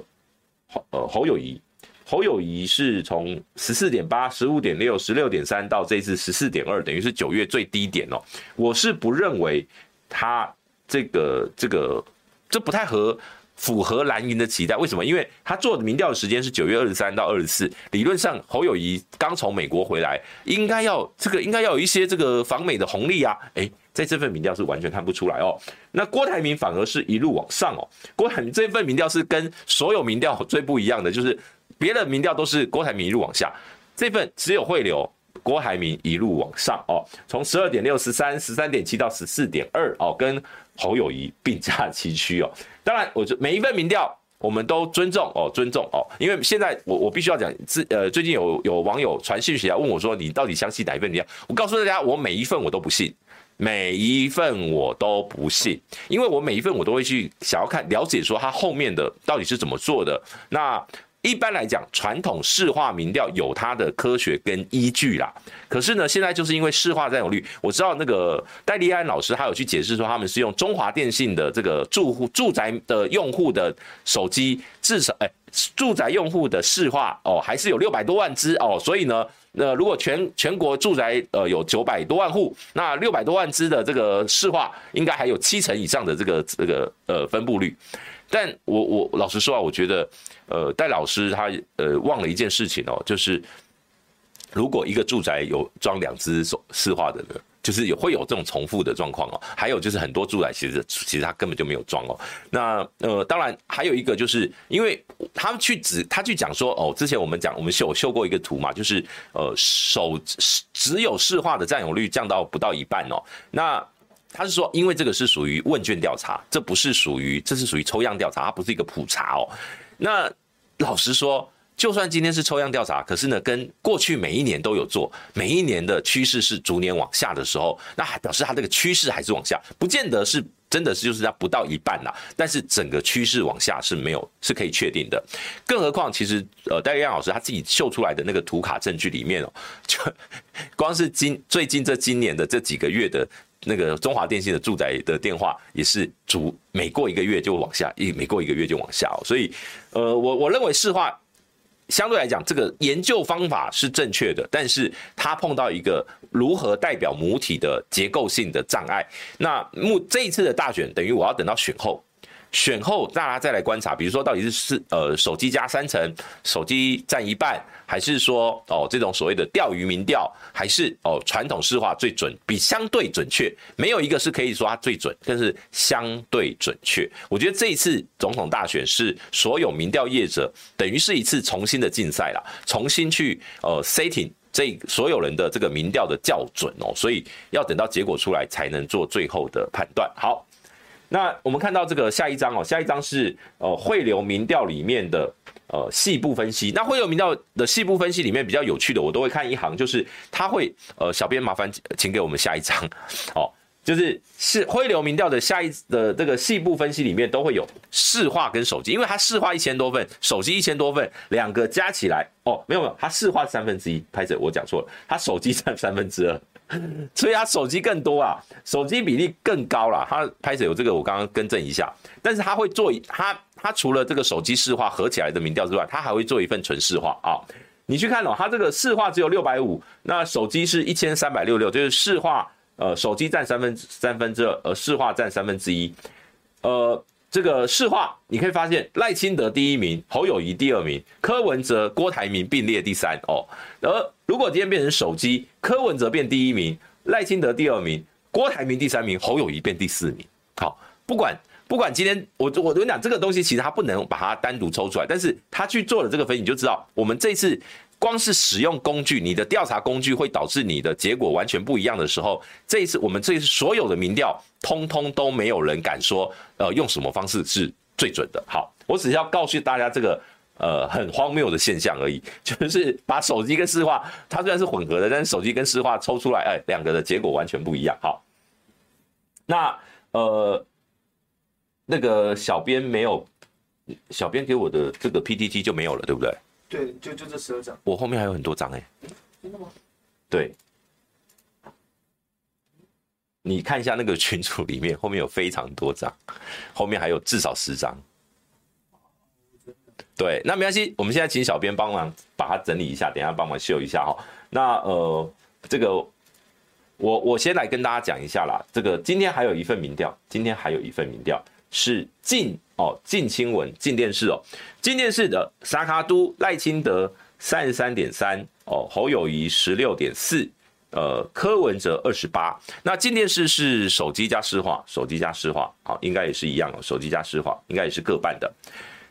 A: 侯呃侯友宜。侯友宜是从十四点八、十五点六、十六点三到这次十四点二，等于是九月最低点哦。我是不认为他这个这个这不太合符合蓝营的期待。为什么？因为他做的民调的时间是九月二十三到二十四，理论上侯友宜刚从美国回来，应该要这个应该要有一些这个访美的红利啊。诶在这份民调是完全看不出来哦。那郭台铭反而是一路往上哦。郭台铭这份民调是跟所有民调最不一样的，就是别的民调都是郭台铭一路往下，这份只有汇流郭台铭一路往上哦，从十二点六、十三、十三点七到十四点二哦，跟侯友宜并驾齐驱哦。当然，我就每一份民调。我们都尊重哦，尊重哦，因为现在我我必须要讲，自呃最近有有网友传讯息来问我说，你到底相信哪一份民调？我告诉大家，我每一份我都不信，每一份我都不信，因为我每一份我都会去想要看了解说他后面的到底是怎么做的。那。一般来讲，传统市话民调有它的科学跟依据啦。可是呢，现在就是因为市话占有率，我知道那个戴立安老师他有去解释说，他们是用中华电信的这个住户住宅的用户的手机，至少哎，住宅用户的市话哦，还是有六百多万支哦。所以呢，那如果全全国住宅呃有九百多万户，那六百多万支的这个市话，应该还有七成以上的这个这个呃分布率。但我我老实说啊，我觉得，呃，戴老师他呃忘了一件事情哦，就是如果一个住宅有装两只手市话的呢，就是有会有这种重复的状况哦。还有就是很多住宅其实其实他根本就没有装哦。那呃，当然还有一个就是因为他们去指他去讲说哦，之前我们讲我们秀秀过一个图嘛，就是呃手只有市话的占有率降到不到一半哦。那他是说，因为这个是属于问卷调查，这不是属于，这是属于抽样调查，它不是一个普查哦。那老实说，就算今天是抽样调查，可是呢，跟过去每一年都有做，每一年的趋势是逐年往下的时候，那还表示它这个趋势还是往下，不见得是真的是就是它不到一半啦。但是整个趋势往下是没有是可以确定的。更何况，其实呃，戴亮老师他自己秀出来的那个图卡证据里面哦，就光是今最近这今年的这几个月的。那个中华电信的住宅的电话也是逐每过一个月就往下，一每过一个月就往下，所以，呃，我我认为市话相对来讲，这个研究方法是正确的，但是它碰到一个如何代表母体的结构性的障碍。那目这一次的大选，等于我要等到选后。选后，大家再来观察，比如说到底是是呃手机加三成，手机占一半，还是说哦这种所谓的钓鱼民调，还是哦传统市话最准，比相对准确，没有一个是可以说它最准，但是相对准确。我觉得这一次总统大选是所有民调业者等于是一次重新的竞赛啦，重新去呃 setting 这所有人的这个民调的校准哦，所以要等到结果出来才能做最后的判断。好。那我们看到这个下一张哦，下一张是呃汇流民调里面的呃细部分析。那汇流民调的细部分析里面比较有趣的，我都会看一行，就是他会呃小编麻烦请给我们下一张哦，就是是汇流民调的下一的这个细部分析里面都会有市话跟手机，因为它市话一千多份，手机一千多份，两个加起来哦没有没有，它市话三分之一，拍谢我讲错了，它手机占三分之二。所以他手机更多啊，手机比例更高了。他拍摄有这个，我刚刚更正一下。但是他会做他他除了这个手机市话合起来的民调之外，他还会做一份纯市话啊。你去看哦，他这个市话只有六百五，那手机是一千三百六六，就是市话呃手机占三分三分之二，而市话占三分之一，呃。这个市话，你可以发现赖清德第一名，侯友宜第二名，柯文哲、郭台铭并列第三哦。而如果今天变成手机，柯文哲变第一名，赖清德第二名，郭台铭第三名，侯友宜变第四名。好，不管不管今天我我跟你讲这个东西，其实他不能把它单独抽出来，但是他去做了这个分析，你就知道我们这次。光是使用工具，你的调查工具会导致你的结果完全不一样的时候，这一次我们这一次所有的民调，通通都没有人敢说，呃，用什么方式是最准的。好，我只是要告诉大家这个呃很荒谬的现象而已，就是把手机跟市话，它虽然是混合的，但是手机跟市话抽出来，哎，两个的结果完全不一样。好，那呃那个小编没有，小编给我的这个 PTT 就没有了，对不对？
B: 对，就就这十二张。
A: 我后面还有很多张哎、欸。真的吗？对。你看一下那个群组里面，后面有非常多张，后面还有至少十张。对，那没关系，我们现在请小编帮忙把它整理一下，等一下帮忙秀一下哈。那呃，这个我我先来跟大家讲一下啦。这个今天还有一份民调，今天还有一份民调是近。哦，近新闻、近电视哦，近电视的沙卡都赖清德三十三点三哦，侯友谊十六点四，呃，柯文哲二十八。那静电视是手机加市话，手机加市话，好，应该也是一样哦，手机加市话，应该也是各半的。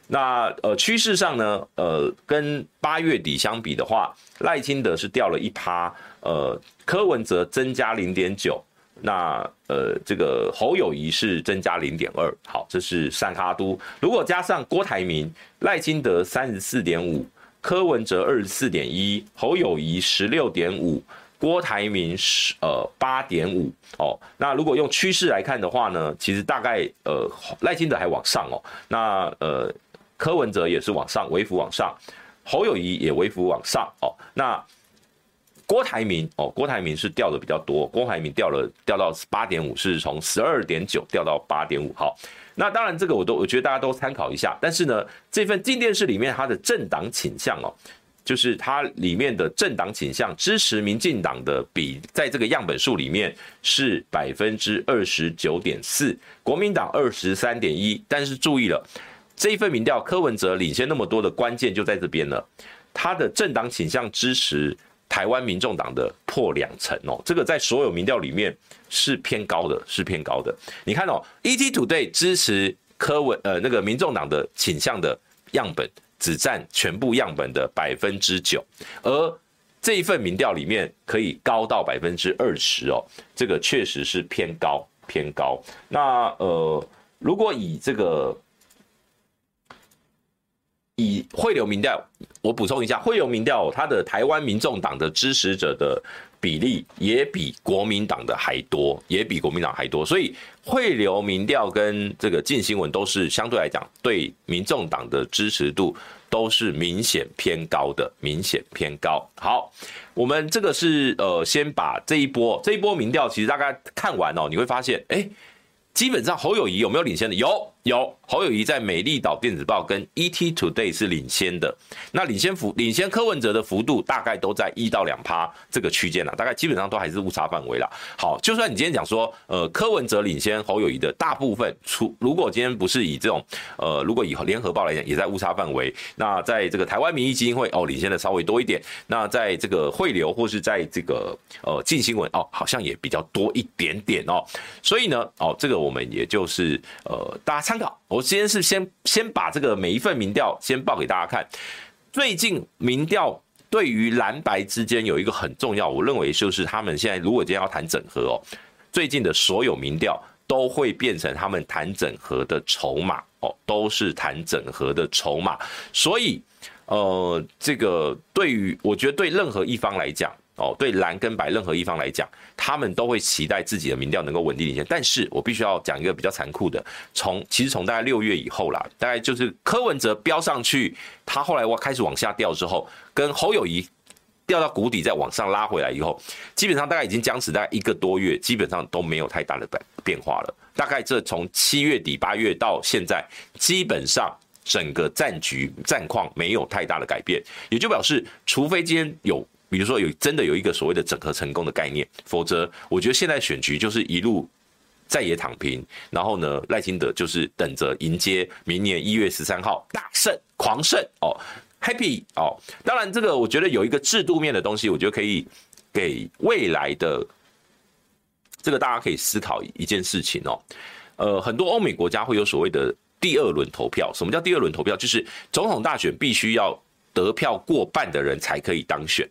A: 那呃，趋势上呢，呃，跟八月底相比的话，赖清德是掉了一趴，呃，柯文哲增加零点九。那呃，这个侯友宜是增加零点二，好，这是三哈都。如果加上郭台铭、赖清德三十四点五，柯文哲二十四点一，侯友宜十六点五，郭台铭十呃八点五哦。那如果用趋势来看的话呢，其实大概呃赖清德还往上哦，那呃柯文哲也是往上，微幅往上，侯友宜也微幅往上哦，那。郭台铭哦，郭台铭是掉的比较多，郭台铭掉了掉到八点五，是从十二点九掉到八点五。好，那当然这个我都我觉得大家都参考一下。但是呢，这份静电视里面它的政党倾向哦，就是它里面的政党倾向支持民进党的比，在这个样本数里面是百分之二十九点四，国民党二十三点一。但是注意了，这一份民调柯文哲领先那么多的关键就在这边了，他的政党倾向支持。台湾民众党的破两成哦，这个在所有民调里面是偏高的，是偏高的。你看哦，ETtoday 支持柯文呃那个民众党的倾向的样本只占全部样本的百分之九，而这一份民调里面可以高到百分之二十哦，这个确实是偏高偏高。那呃，如果以这个。以汇流民调，我补充一下，汇流民调它的台湾民众党的支持者的比例也比国民党的还多，也比国民党还多，所以汇流民调跟这个镜新闻都是相对来讲对民众党的支持度都是明显偏高的，明显偏高。好，我们这个是呃，先把这一波这一波民调其实大概看完哦，你会发现，哎，基本上侯友谊有没有领先的？有。有侯友宜在美丽岛电子报跟 ETtoday 是领先的，那领先幅领先柯文哲的幅度大概都在一到两趴这个区间了，大概基本上都还是误差范围了。好，就算你今天讲说，呃，柯文哲领先侯友谊的大部分，除如果今天不是以这种，呃，如果以联合报来讲，也在误差范围。那在这个台湾民意基金会哦，领先的稍微多一点。那在这个汇流或是在这个呃镜新闻哦，好像也比较多一点点哦。所以呢，哦，这个我们也就是呃大家参考，我今天是先先把这个每一份民调先报给大家看。最近民调对于蓝白之间有一个很重要，我认为就是他们现在如果今天要谈整合哦，最近的所有民调都会变成他们谈整合的筹码哦，都是谈整合的筹码。所以呃，这个对于我觉得对任何一方来讲。哦，对蓝跟白任何一方来讲，他们都会期待自己的民调能够稳定领先。但是我必须要讲一个比较残酷的，从其实从大概六月以后啦，大概就是柯文哲飙上去，他后来我开始往下掉之后，跟侯友宜掉到谷底再往上拉回来以后，基本上大概已经僵持大概一个多月，基本上都没有太大的变变化了。大概这从七月底八月到现在，基本上整个战局战况没有太大的改变，也就表示，除非今天有。比如说有真的有一个所谓的整合成功的概念，否则我觉得现在选举就是一路在野躺平，然后呢赖清德就是等着迎接明年一月十三号大胜狂胜哦，happy 哦。当然这个我觉得有一个制度面的东西，我觉得可以给未来的这个大家可以思考一件事情哦。呃，很多欧美国家会有所谓的第二轮投票。什么叫第二轮投票？就是总统大选必须要。得票过半的人才可以当选，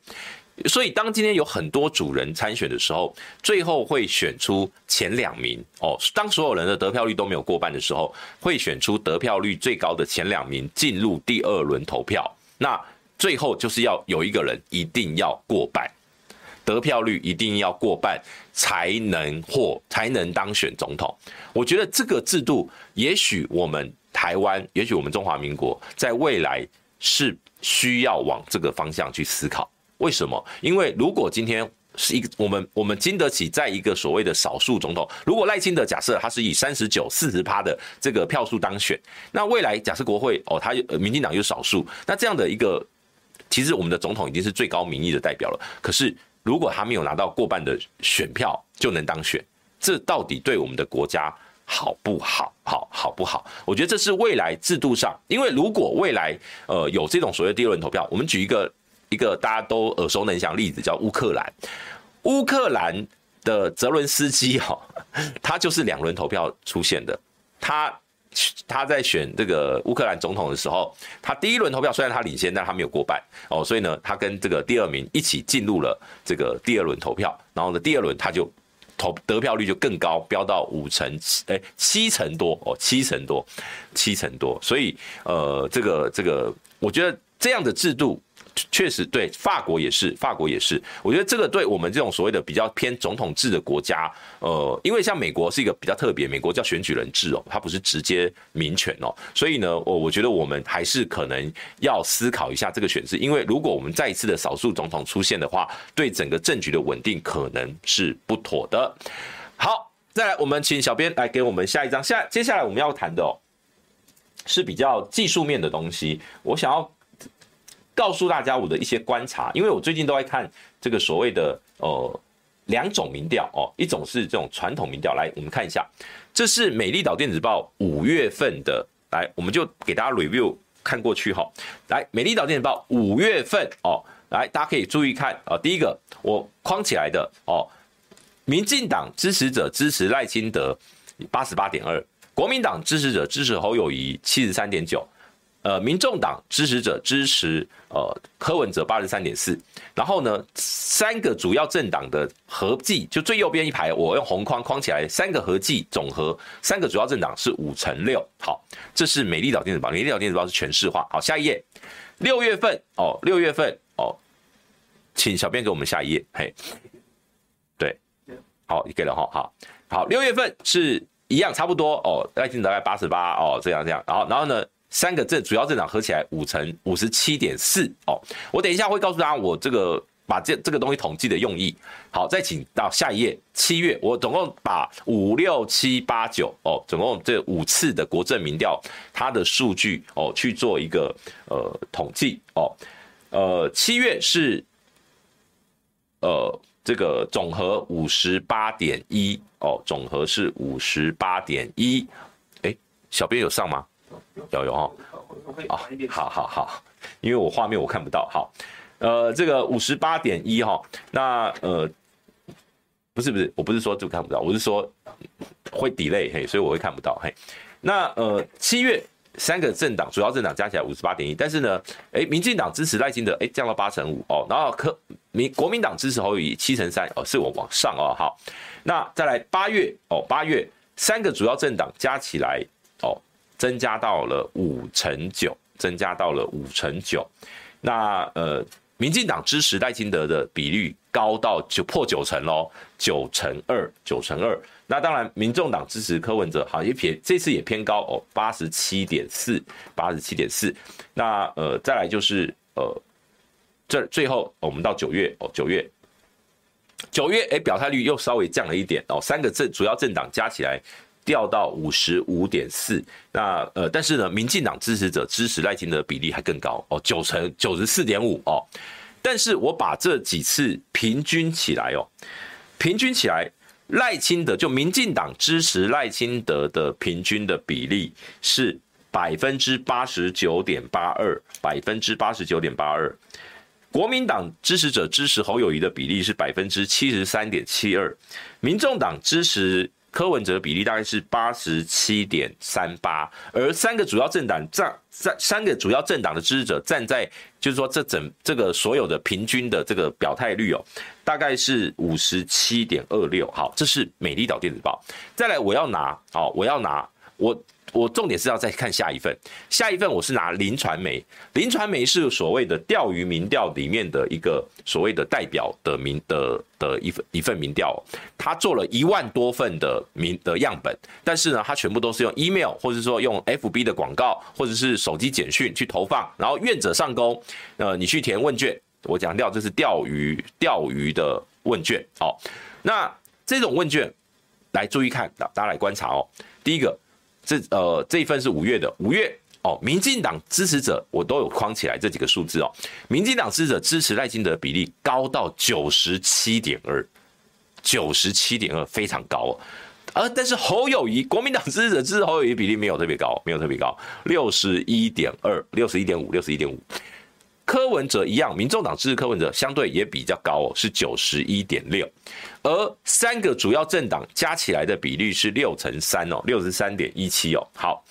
A: 所以当今天有很多主人参选的时候，最后会选出前两名哦。当所有人的得票率都没有过半的时候，会选出得票率最高的前两名进入第二轮投票。那最后就是要有一个人一定要过半，得票率一定要过半才能获，才能当选总统。我觉得这个制度，也许我们台湾，也许我们中华民国在未来是。需要往这个方向去思考，为什么？因为如果今天是一个我们我们经得起在一个所谓的少数总统，如果赖清德假设他是以三十九四十趴的这个票数当选，那未来假设国会哦，他民进党有少数，那这样的一个其实我们的总统已经是最高民意的代表了。可是如果他没有拿到过半的选票就能当选，这到底对我们的国家？好不好？好好不好？我觉得这是未来制度上，因为如果未来呃有这种所谓第二轮投票，我们举一个一个大家都耳熟能详例子，叫乌克兰。乌克兰的泽伦斯基哈，他就是两轮投票出现的。他他在选这个乌克兰总统的时候，他第一轮投票虽然他领先，但他没有过半哦，所以呢，他跟这个第二名一起进入了这个第二轮投票。然后呢，第二轮他就投得票率就更高，飙到五成七哎七成多哦，七成多七成多。所以呃，这个这个，我觉得这样的制度。确实，对法国也是，法国也是。我觉得这个对我们这种所谓的比较偏总统制的国家，呃，因为像美国是一个比较特别，美国叫选举人制哦，它不是直接民权哦，所以呢，我我觉得我们还是可能要思考一下这个选制，因为如果我们再一次的少数总统出现的话，对整个政局的稳定可能是不妥的。好，再来，我们请小编来给我们下一张，下接下来我们要谈的哦，是比较技术面的东西，我想要。告诉大家我的一些观察，因为我最近都在看这个所谓的呃两种民调哦，一种是这种传统民调，来我们看一下，这是美丽岛电子报五月份的，来我们就给大家 review 看过去哈，来美丽岛电子报五月份哦，来大家可以注意看啊，第一个我框起来的哦，民进党支持者支持赖清德八十八点二，国民党支持者支持侯友谊七十三点九。呃，民众党支持者支持呃柯文哲八十三点四，然后呢，三个主要政党的合计，就最右边一排，我用红框框起来，三个合计总和，三个主要政党是五乘六。好，这是美丽岛电子报，美丽岛电子报是全市化。好，下一页，六月份哦，六月份哦，请小编给我们下一页。嘿，对，好，你给了哈，好，好，六月份是一样，差不多哦，大概大概八十八哦，这样这样，然后然后呢？三个政主要政党合起来五成五十七点四哦，我等一下会告诉大家我这个把这这个东西统计的用意。好，再请到下一页，七月我总共把五六七八九哦，总共这五次的国政民调它的数据哦去做一个呃统计哦，呃七月是呃这个总和五十八点一哦，总和是五十八点一，哎，小编有上吗？有有哦，好好好，因为我画面我看不到，好，呃，这个五十八点一哈，那呃，不是不是，我不是说就看不到，我是说会 delay 嘿，所以我会看不到嘿。那呃，七月三个政党主要政党加起来五十八点一，但是呢，哎，民进党支持赖清德，哎，降到八成五哦，然后科民国民党支持侯友宜七成三哦，是我往上哦，好，那再来八月哦，八月三个主要政党加起来。增加到了五成九，增加到了五成九。那呃，民进党支持赖清德的比率高到九破九成喽，九成二，九成二。那当然，民众党支持柯文哲，好像也偏这次也偏高哦，八十七点四，八十七点四。那呃，再来就是呃，这最后我们到九月哦，九月，九月哎，表态率又稍微降了一点哦，三个政主要政党加起来。掉到五十五点四，那呃，但是呢，民进党支持者支持赖清德的比例还更高哦，九成九十四点五哦。但是我把这几次平均起来哦，平均起来，赖清德就民进党支持赖清德的平均的比例是百分之八十九点八二，百分之八十九点八二。国民党支持者支持侯友宜的比例是百分之七十三点七二，民众党支持。柯文哲比例大概是八十七点三八，而三个主要政党站三三个主要政党的支持者站在，就是说这整这个所有的平均的这个表态率哦，大概是五十七点二六。好，这是美丽岛电子报。再来，我要拿，哦，我要拿我。我重点是要再看下一份，下一份我是拿林传媒，林传媒是所谓的钓鱼民调里面的一个所谓的代表的民的的一份一份民调，他做了一万多份的民的样本，但是呢，他全部都是用 email 或者说用 FB 的广告或者是手机简讯去投放，然后愿者上钩，呃，你去填问卷，我强调这是钓鱼钓鱼的问卷，好，那这种问卷来注意看，大家来观察哦，第一个。这呃这一份是五月的，五月哦，民进党支持者我都有框起来这几个数字哦，民进党支持者支持赖清德的比例高到九十七点二，九十七点二非常高哦，而但是侯友宜国民党支持者支持侯友宜比例没有特别高，没有特别高，六十一点二，六十一点五，六十一点五。柯文哲一样，民众党支持柯文哲相对也比较高哦，是九十一点六，而三个主要政党加起来的比率是六乘三哦，六十三点一七哦。好，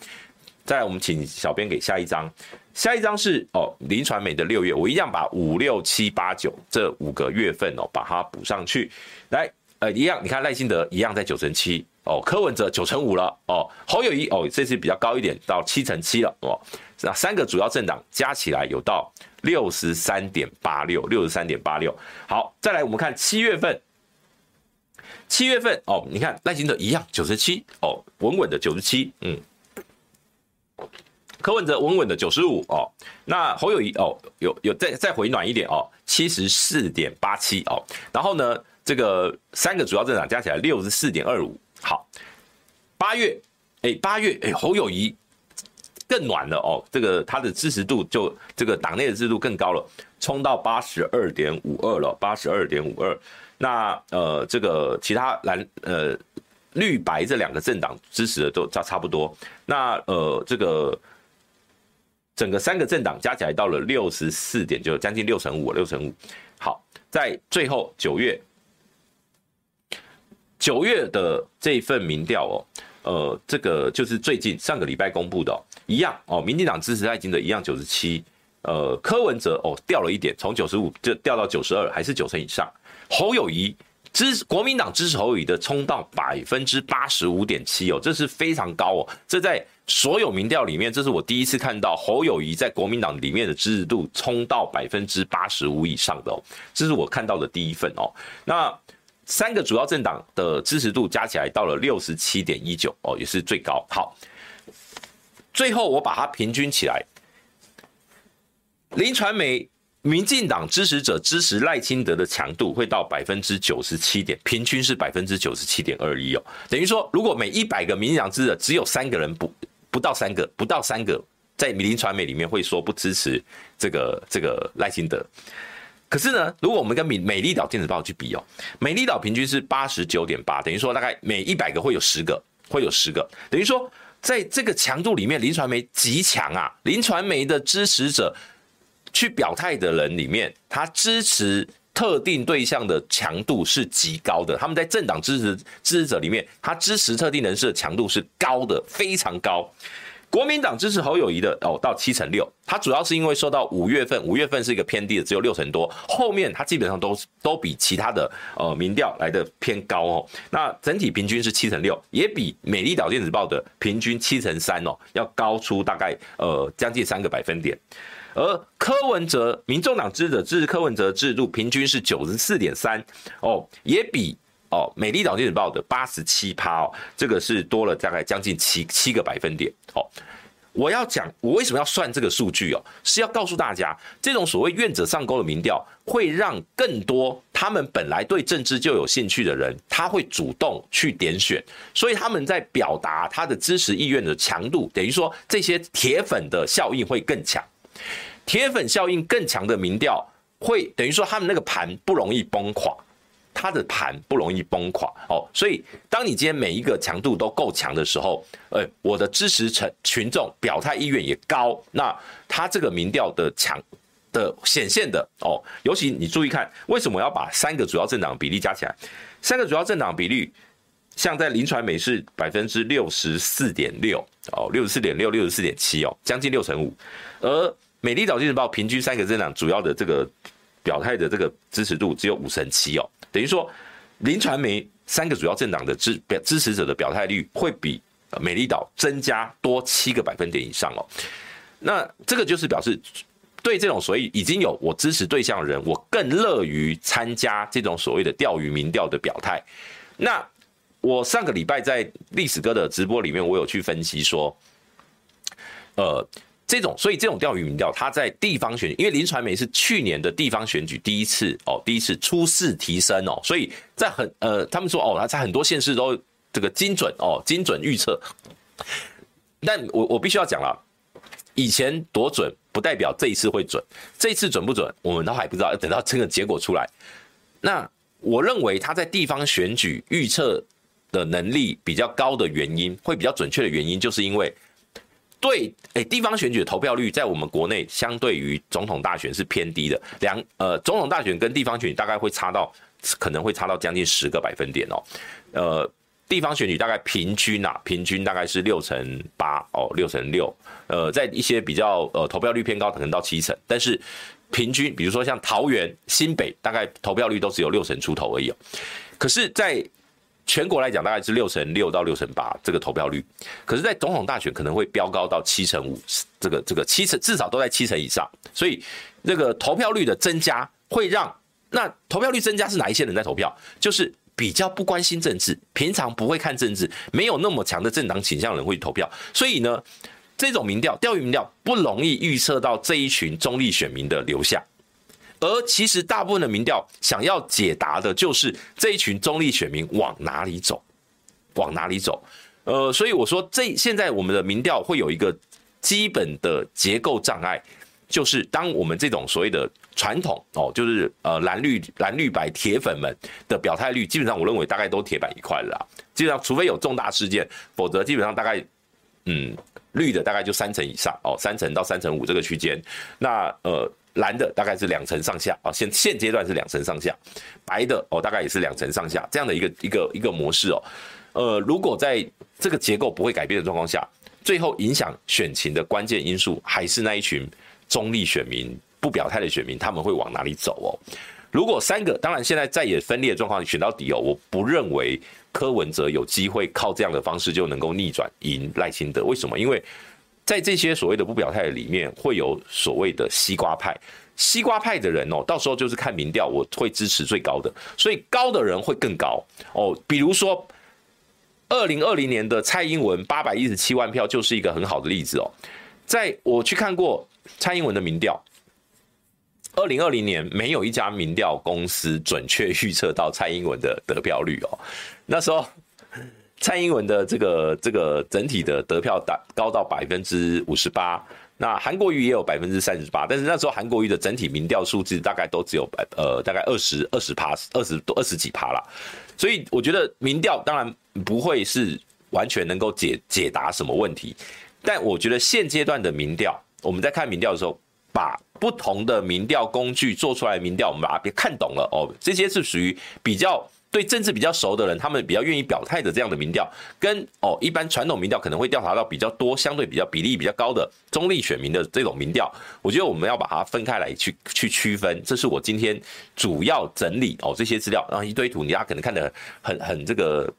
A: 再来我们请小编给下一张，下一张是哦林传媒的六月，我一样把五六七八九这五个月份哦把它补上去，来呃一样，你看赖清德一样在九成七。哦，柯文哲九成五了哦，侯友谊哦，这次比较高一点，到七成七了哦。那三个主要政党加起来有到六十三点八六，六十三点八六。好，再来我们看七月份，七月份哦，你看赖清德一样九十七哦，稳稳的九十七，嗯。柯文哲稳稳的九十五哦，那侯友谊哦，有有再再回暖一点哦，七十四点八七哦。然后呢，这个三个主要政党加起来六十四点二五。好，八月，哎，八月，哎，侯友谊更暖了哦，这个他的支持度就这个党内的支持度更高了，冲到八十二点五二了，八十二点五二。那呃，这个其他蓝呃绿白这两个政党支持的都差差不多。那呃，这个整个三个政党加起来到了六十四点，就将近六成五，六成五。好，在最后九月。九月的这一份民调哦，呃，这个就是最近上个礼拜公布的哦，一样哦，民进党支持赖清德一样九十七，呃，柯文哲哦掉了一点，从九十五就掉到九十二，还是九成以上。侯友宜支国民党支持侯友宜的冲到百分之八十五点七哦，这是非常高哦，这在所有民调里面，这是我第一次看到侯友宜在国民党里面的支持度冲到百分之八十五以上的哦，这是我看到的第一份哦，那。三个主要政党的支持度加起来到了六十七点一九哦，也是最高。好，最后我把它平均起来，林传媒民进党支持者支持赖清德的强度会到百分之九十七点，平均是百分之九十七点二一哦。等于说，如果每一百个民进党支持者只有三个人不不到三个不到三个，在林传媒里面会说不支持这个这个赖清德。可是呢，如果我们跟美美丽岛电子报去比哦，美丽岛平均是八十九点八，等于说大概每一百个会有十个，会有十个，等于说在这个强度里面，林传媒极强啊！林传媒的支持者去表态的人里面，他支持特定对象的强度是极高的。他们在政党支持支持者里面，他支持特定人士的强度是高的，非常高。国民党支持侯友宜的哦，到七成六，它主要是因为受到五月份，五月份是一个偏低的，只有六成多，后面它基本上都都比其他的呃民调来的偏高哦。那整体平均是七成六，也比美丽岛电子报的平均七成三哦要高出大概呃将近三个百分点。而柯文哲，民众党支持者支持柯文哲的制度平均是九十四点三哦，也比。哦，美丽岛电子报的八十七趴哦，这个是多了大概将近七七个百分点哦。我要讲，我为什么要算这个数据哦？是要告诉大家，这种所谓愿者上钩的民调，会让更多他们本来对政治就有兴趣的人，他会主动去点选，所以他们在表达他的支持意愿的强度，等于说这些铁粉的效应会更强。铁粉效应更强的民调，会等于说他们那个盘不容易崩垮。他的盘不容易崩垮哦，所以当你今天每一个强度都够强的时候，呃，我的支持层群众表态意愿也高，那它这个民调的强的显现的哦，尤其你注意看，为什么要把三个主要政党比例加起来？三个主要政党比例，像在林传媒是百分之六十四点六哦，六十四点六，六十四点七哦，将近六成五，而美丽岛电子报平均三个政党主要的这个表态的这个支持度只有五成七哦。等于说，林传媒三个主要政党的支表支持者的表态率会比美丽岛增加多七个百分点以上哦。那这个就是表示，对这种所谓已经有我支持对象的人，我更乐于参加这种所谓的钓鱼民调的表态。那我上个礼拜在历史哥的直播里面，我有去分析说，呃。这种，所以这种钓鱼民调，它在地方选，因为林传媒是去年的地方选举第一次哦，第一次初试提升哦，所以在很呃，他们说哦，他在很多县市都这个精准哦，精准预测。但我我必须要讲了，以前多准不代表这一次会准，这一次准不准，我们都还不知道，要等到这个结果出来。那我认为他在地方选举预测的能力比较高的原因，会比较准确的原因，就是因为。对，哎，地方选举的投票率在我们国内相对于总统大选是偏低的，两呃，总统大选跟地方选举大概会差到可能会差到将近十个百分点哦，呃，地方选举大概平均啊，平均大概是六成八哦，六成六，呃，在一些比较呃投票率偏高，可能到七成，但是平均，比如说像桃园、新北，大概投票率都只有六成出头而已哦，可是，在全国来讲，大概是六成六到六成八这个投票率，可是，在总统大选可能会飙高到七成五，这个这个七成至少都在七成以上，所以这个投票率的增加会让那投票率增加是哪一些人在投票？就是比较不关心政治，平常不会看政治，没有那么强的政党倾向的人会投票，所以呢，这种民调钓鱼民调不容易预测到这一群中立选民的流向。而其实大部分的民调想要解答的就是这一群中立选民往哪里走，往哪里走。呃，所以我说这现在我们的民调会有一个基本的结构障碍，就是当我们这种所谓的传统哦，就是呃蓝绿蓝绿白铁粉们的表态率，基本上我认为大概都铁板一块了。基本上除非有重大事件，否则基本上大概嗯绿的大概就三成以上哦，三成到三成五这个区间。那呃。蓝的大概是两成上下啊，现现阶段是两成上下，白的哦大概也是两成上下这样的一个一个一个模式哦，呃，如果在这个结构不会改变的状况下，最后影响选情的关键因素还是那一群中立选民不表态的选民，他们会往哪里走哦？如果三个，当然现在在也分裂的状况选到底哦，我不认为柯文哲有机会靠这样的方式就能够逆转赢赖清德，为什么？因为在这些所谓的不表态里面，会有所谓的西瓜派，西瓜派的人哦，到时候就是看民调，我会支持最高的，所以高的人会更高哦。比如说，二零二零年的蔡英文八百一十七万票就是一个很好的例子哦。在我去看过蔡英文的民调，二零二零年没有一家民调公司准确预测到蔡英文的得票率哦，那时候。蔡英文的这个这个整体的得票达高到百分之五十八，那韩国瑜也有百分之三十八，但是那时候韩国瑜的整体民调数字大概都只有百呃大概二十二十趴二十多二十几趴啦，所以我觉得民调当然不会是完全能够解解答什么问题，但我觉得现阶段的民调，我们在看民调的时候，把不同的民调工具做出来的民调，我们把它别看懂了哦，这些是属于比较。对政治比较熟的人，他们比较愿意表态的这样的民调，跟哦一般传统民调可能会调查到比较多、相对比较比例比较高的中立选民的这种民调，我觉得我们要把它分开来去去区分。这是我今天主要整理哦这些资料，然后一堆图，大家可能看得很很这个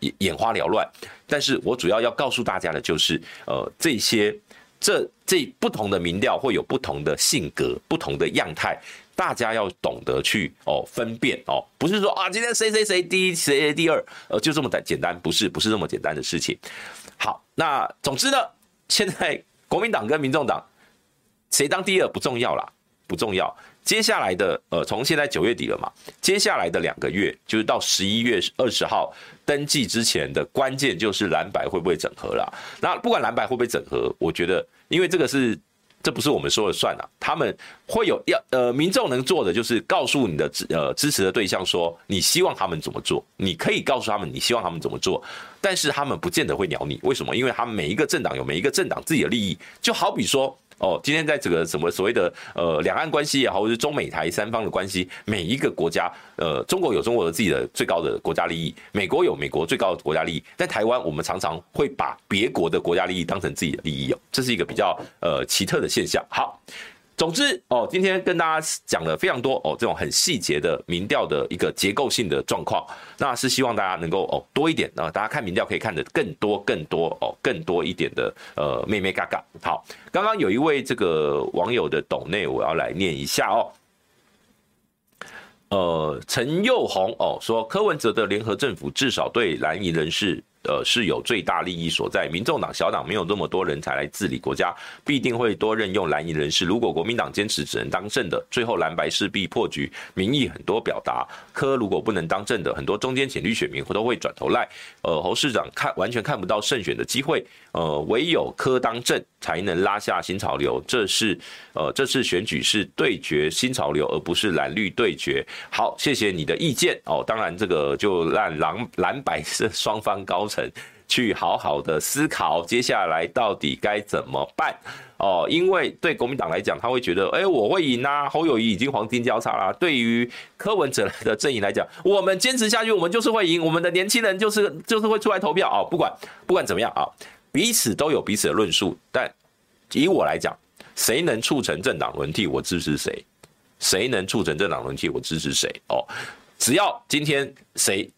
A: 眼眼花缭乱，但是我主要要告诉大家的就是，呃这些这这不同的民调会有不同的性格、不同的样态。大家要懂得去哦分辨哦，不是说啊今天谁谁谁第一谁谁第二，呃就这么的简单，不是不是这么简单的事情。好，那总之呢，现在国民党跟民众党谁当第二不重要啦，不重要。接下来的呃从现在九月底了嘛，接下来的两个月就是到十一月二十号登记之前的关键就是蓝白会不会整合啦。那不管蓝白会不会整合，我觉得因为这个是。这不是我们说了算了，他们会有要呃，民众能做的就是告诉你的支呃支持的对象说，你希望他们怎么做，你可以告诉他们你希望他们怎么做，但是他们不见得会鸟你，为什么？因为他们每一个政党有每一个政党自己的利益，就好比说。哦，今天在这个什么所谓的呃两岸关系也好，或者是中美台三方的关系，每一个国家，呃，中国有中国的自己的最高的国家利益，美国有美国最高的国家利益，在台湾我们常常会把别国的国家利益当成自己的利益哦，这是一个比较呃奇特的现象。好。总之哦，今天跟大家讲了非常多哦，这种很细节的民调的一个结构性的状况，那是希望大家能够哦多一点啊，大家看民调可以看得更多更多哦，更多一点的呃妹妹嘎嘎。好，刚刚有一位这个网友的抖内，我要来念一下哦。呃，陈佑宏哦说，柯文哲的联合政府至少对蓝营人士。呃，是有最大利益所在。民众党小党没有那么多人才来治理国家，必定会多任用蓝营人士。如果国民党坚持只能当政的，最后蓝白势必破局。民意很多表达，科如果不能当政的，很多中间浅绿选民都会转头赖。呃，侯市长看完全看不到胜选的机会。呃，唯有柯当正才能拉下新潮流。这是呃，这次选举是对决新潮流，而不是蓝绿对决。好，谢谢你的意见哦。当然，这个就让蓝蓝白是双方高层去好好的思考接下来到底该怎么办哦。因为对国民党来讲，他会觉得，哎，我会赢啊，侯友谊已经黄金交叉啦。对于柯文哲的阵营来讲，我们坚持下去，我们就是会赢，我们的年轻人就是就是会出来投票啊。不管不管怎么样啊，彼此都有彼此的论述，但以我来讲，谁能促成政党轮替，我支持谁；谁能促成政党轮替，我支持谁。哦，只要今天谁，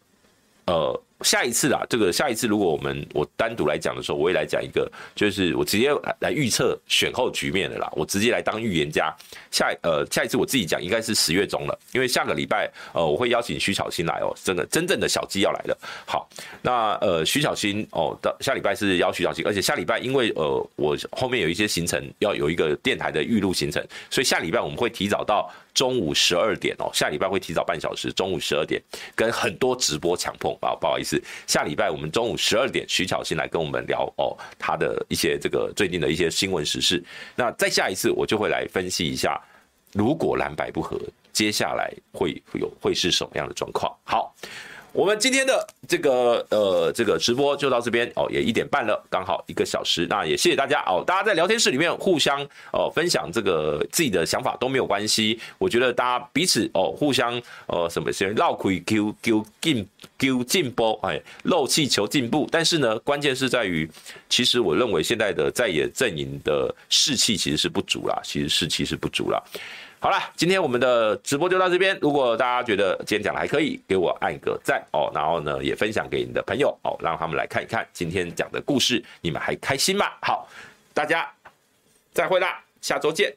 A: 呃。下一次啦，这个下一次，如果我们我单独来讲的时候，我也来讲一个，就是我直接来预测选后局面的啦，我直接来当预言家。下呃下一次我自己讲，应该是十月中了，因为下个礼拜呃我会邀请徐巧芯来哦，真的真正的小鸡要来了。好，那呃徐巧芯哦，到下礼拜是邀徐巧芯，而且下礼拜因为呃我后面有一些行程要有一个电台的预录行程，所以下礼拜我们会提早到。中午十二点哦，下礼拜会提早半小时。中午十二点跟很多直播抢碰啊，不好意思，下礼拜我们中午十二点，徐巧芯来跟我们聊哦，他的一些这个最近的一些新闻时事。那再下一次我就会来分析一下，如果蓝白不合，接下来会有会是什么样的状况？好。我们今天的这个呃这个直播就到这边哦，也一点半了，刚好一个小时。那也谢谢大家哦，大家在聊天室里面互相哦分享这个自己的想法都没有关系。我觉得大家彼此哦互相呃什么先绕开 Q Q 进 Q 进步哎漏气求进步。但是呢，关键是在于，其实我认为现在的在野阵营的士气其实是不足啦，其实士气是不足啦。好了，今天我们的直播就到这边。如果大家觉得今天讲的还可以，给我按个赞哦，然后呢也分享给你的朋友哦，让他们来看一看今天讲的故事，你们还开心吗？好，大家再会啦，下周见。